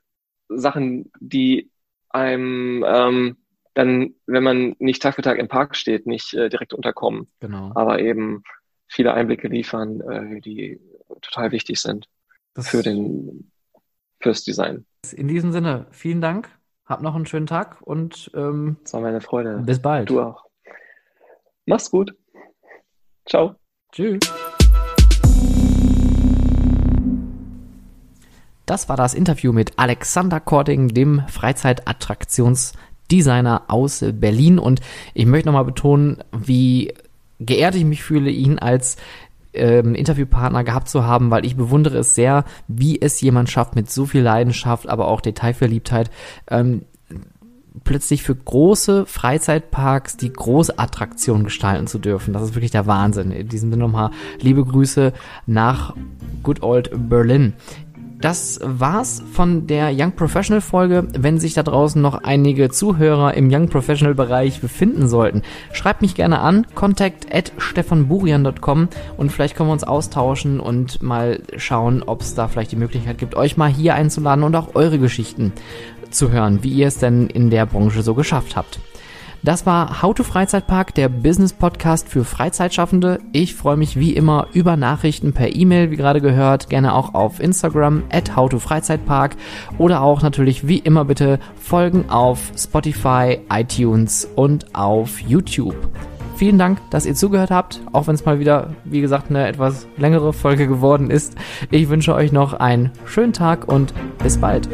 Sachen, die einem ähm, dann, wenn man nicht Tag für Tag im Park steht, nicht äh, direkt unterkommen, genau. aber eben viele Einblicke liefern, äh, die total wichtig sind Das, für den fürs Design. in diesem Sinne, vielen Dank. Hab noch einen schönen Tag und ähm, Das war meine Freude. bis bald. Du auch. Mach's gut. Ciao. Tschüss. Das war das Interview mit Alexander Korting, dem Freizeitattraktionsdesigner aus Berlin. Und ich möchte nochmal betonen, wie geehrt ich mich fühle, ihn als ähm, Interviewpartner gehabt zu haben, weil ich bewundere es sehr, wie es jemand schafft mit so viel Leidenschaft, aber auch Detailverliebtheit, ähm, plötzlich für große Freizeitparks die Großattraktion gestalten zu dürfen. Das ist wirklich der Wahnsinn. In diesem Sinne nochmal liebe Grüße nach Good Old Berlin. Das war's von der Young Professional Folge. Wenn sich da draußen noch einige Zuhörer im Young Professional Bereich befinden sollten, schreibt mich gerne an, contact at stefanburian.com und vielleicht können wir uns austauschen und mal schauen, ob es da vielleicht die Möglichkeit gibt, euch mal hier einzuladen und auch eure Geschichten zu hören, wie ihr es denn in der Branche so geschafft habt. Das war How to Freizeitpark, der Business Podcast für Freizeitschaffende. Ich freue mich wie immer über Nachrichten per E-Mail, wie gerade gehört, gerne auch auf Instagram at How to Freizeitpark oder auch natürlich wie immer bitte folgen auf Spotify, iTunes und auf YouTube. Vielen Dank, dass ihr zugehört habt, auch wenn es mal wieder, wie gesagt, eine etwas längere Folge geworden ist. Ich wünsche euch noch einen schönen Tag und bis bald.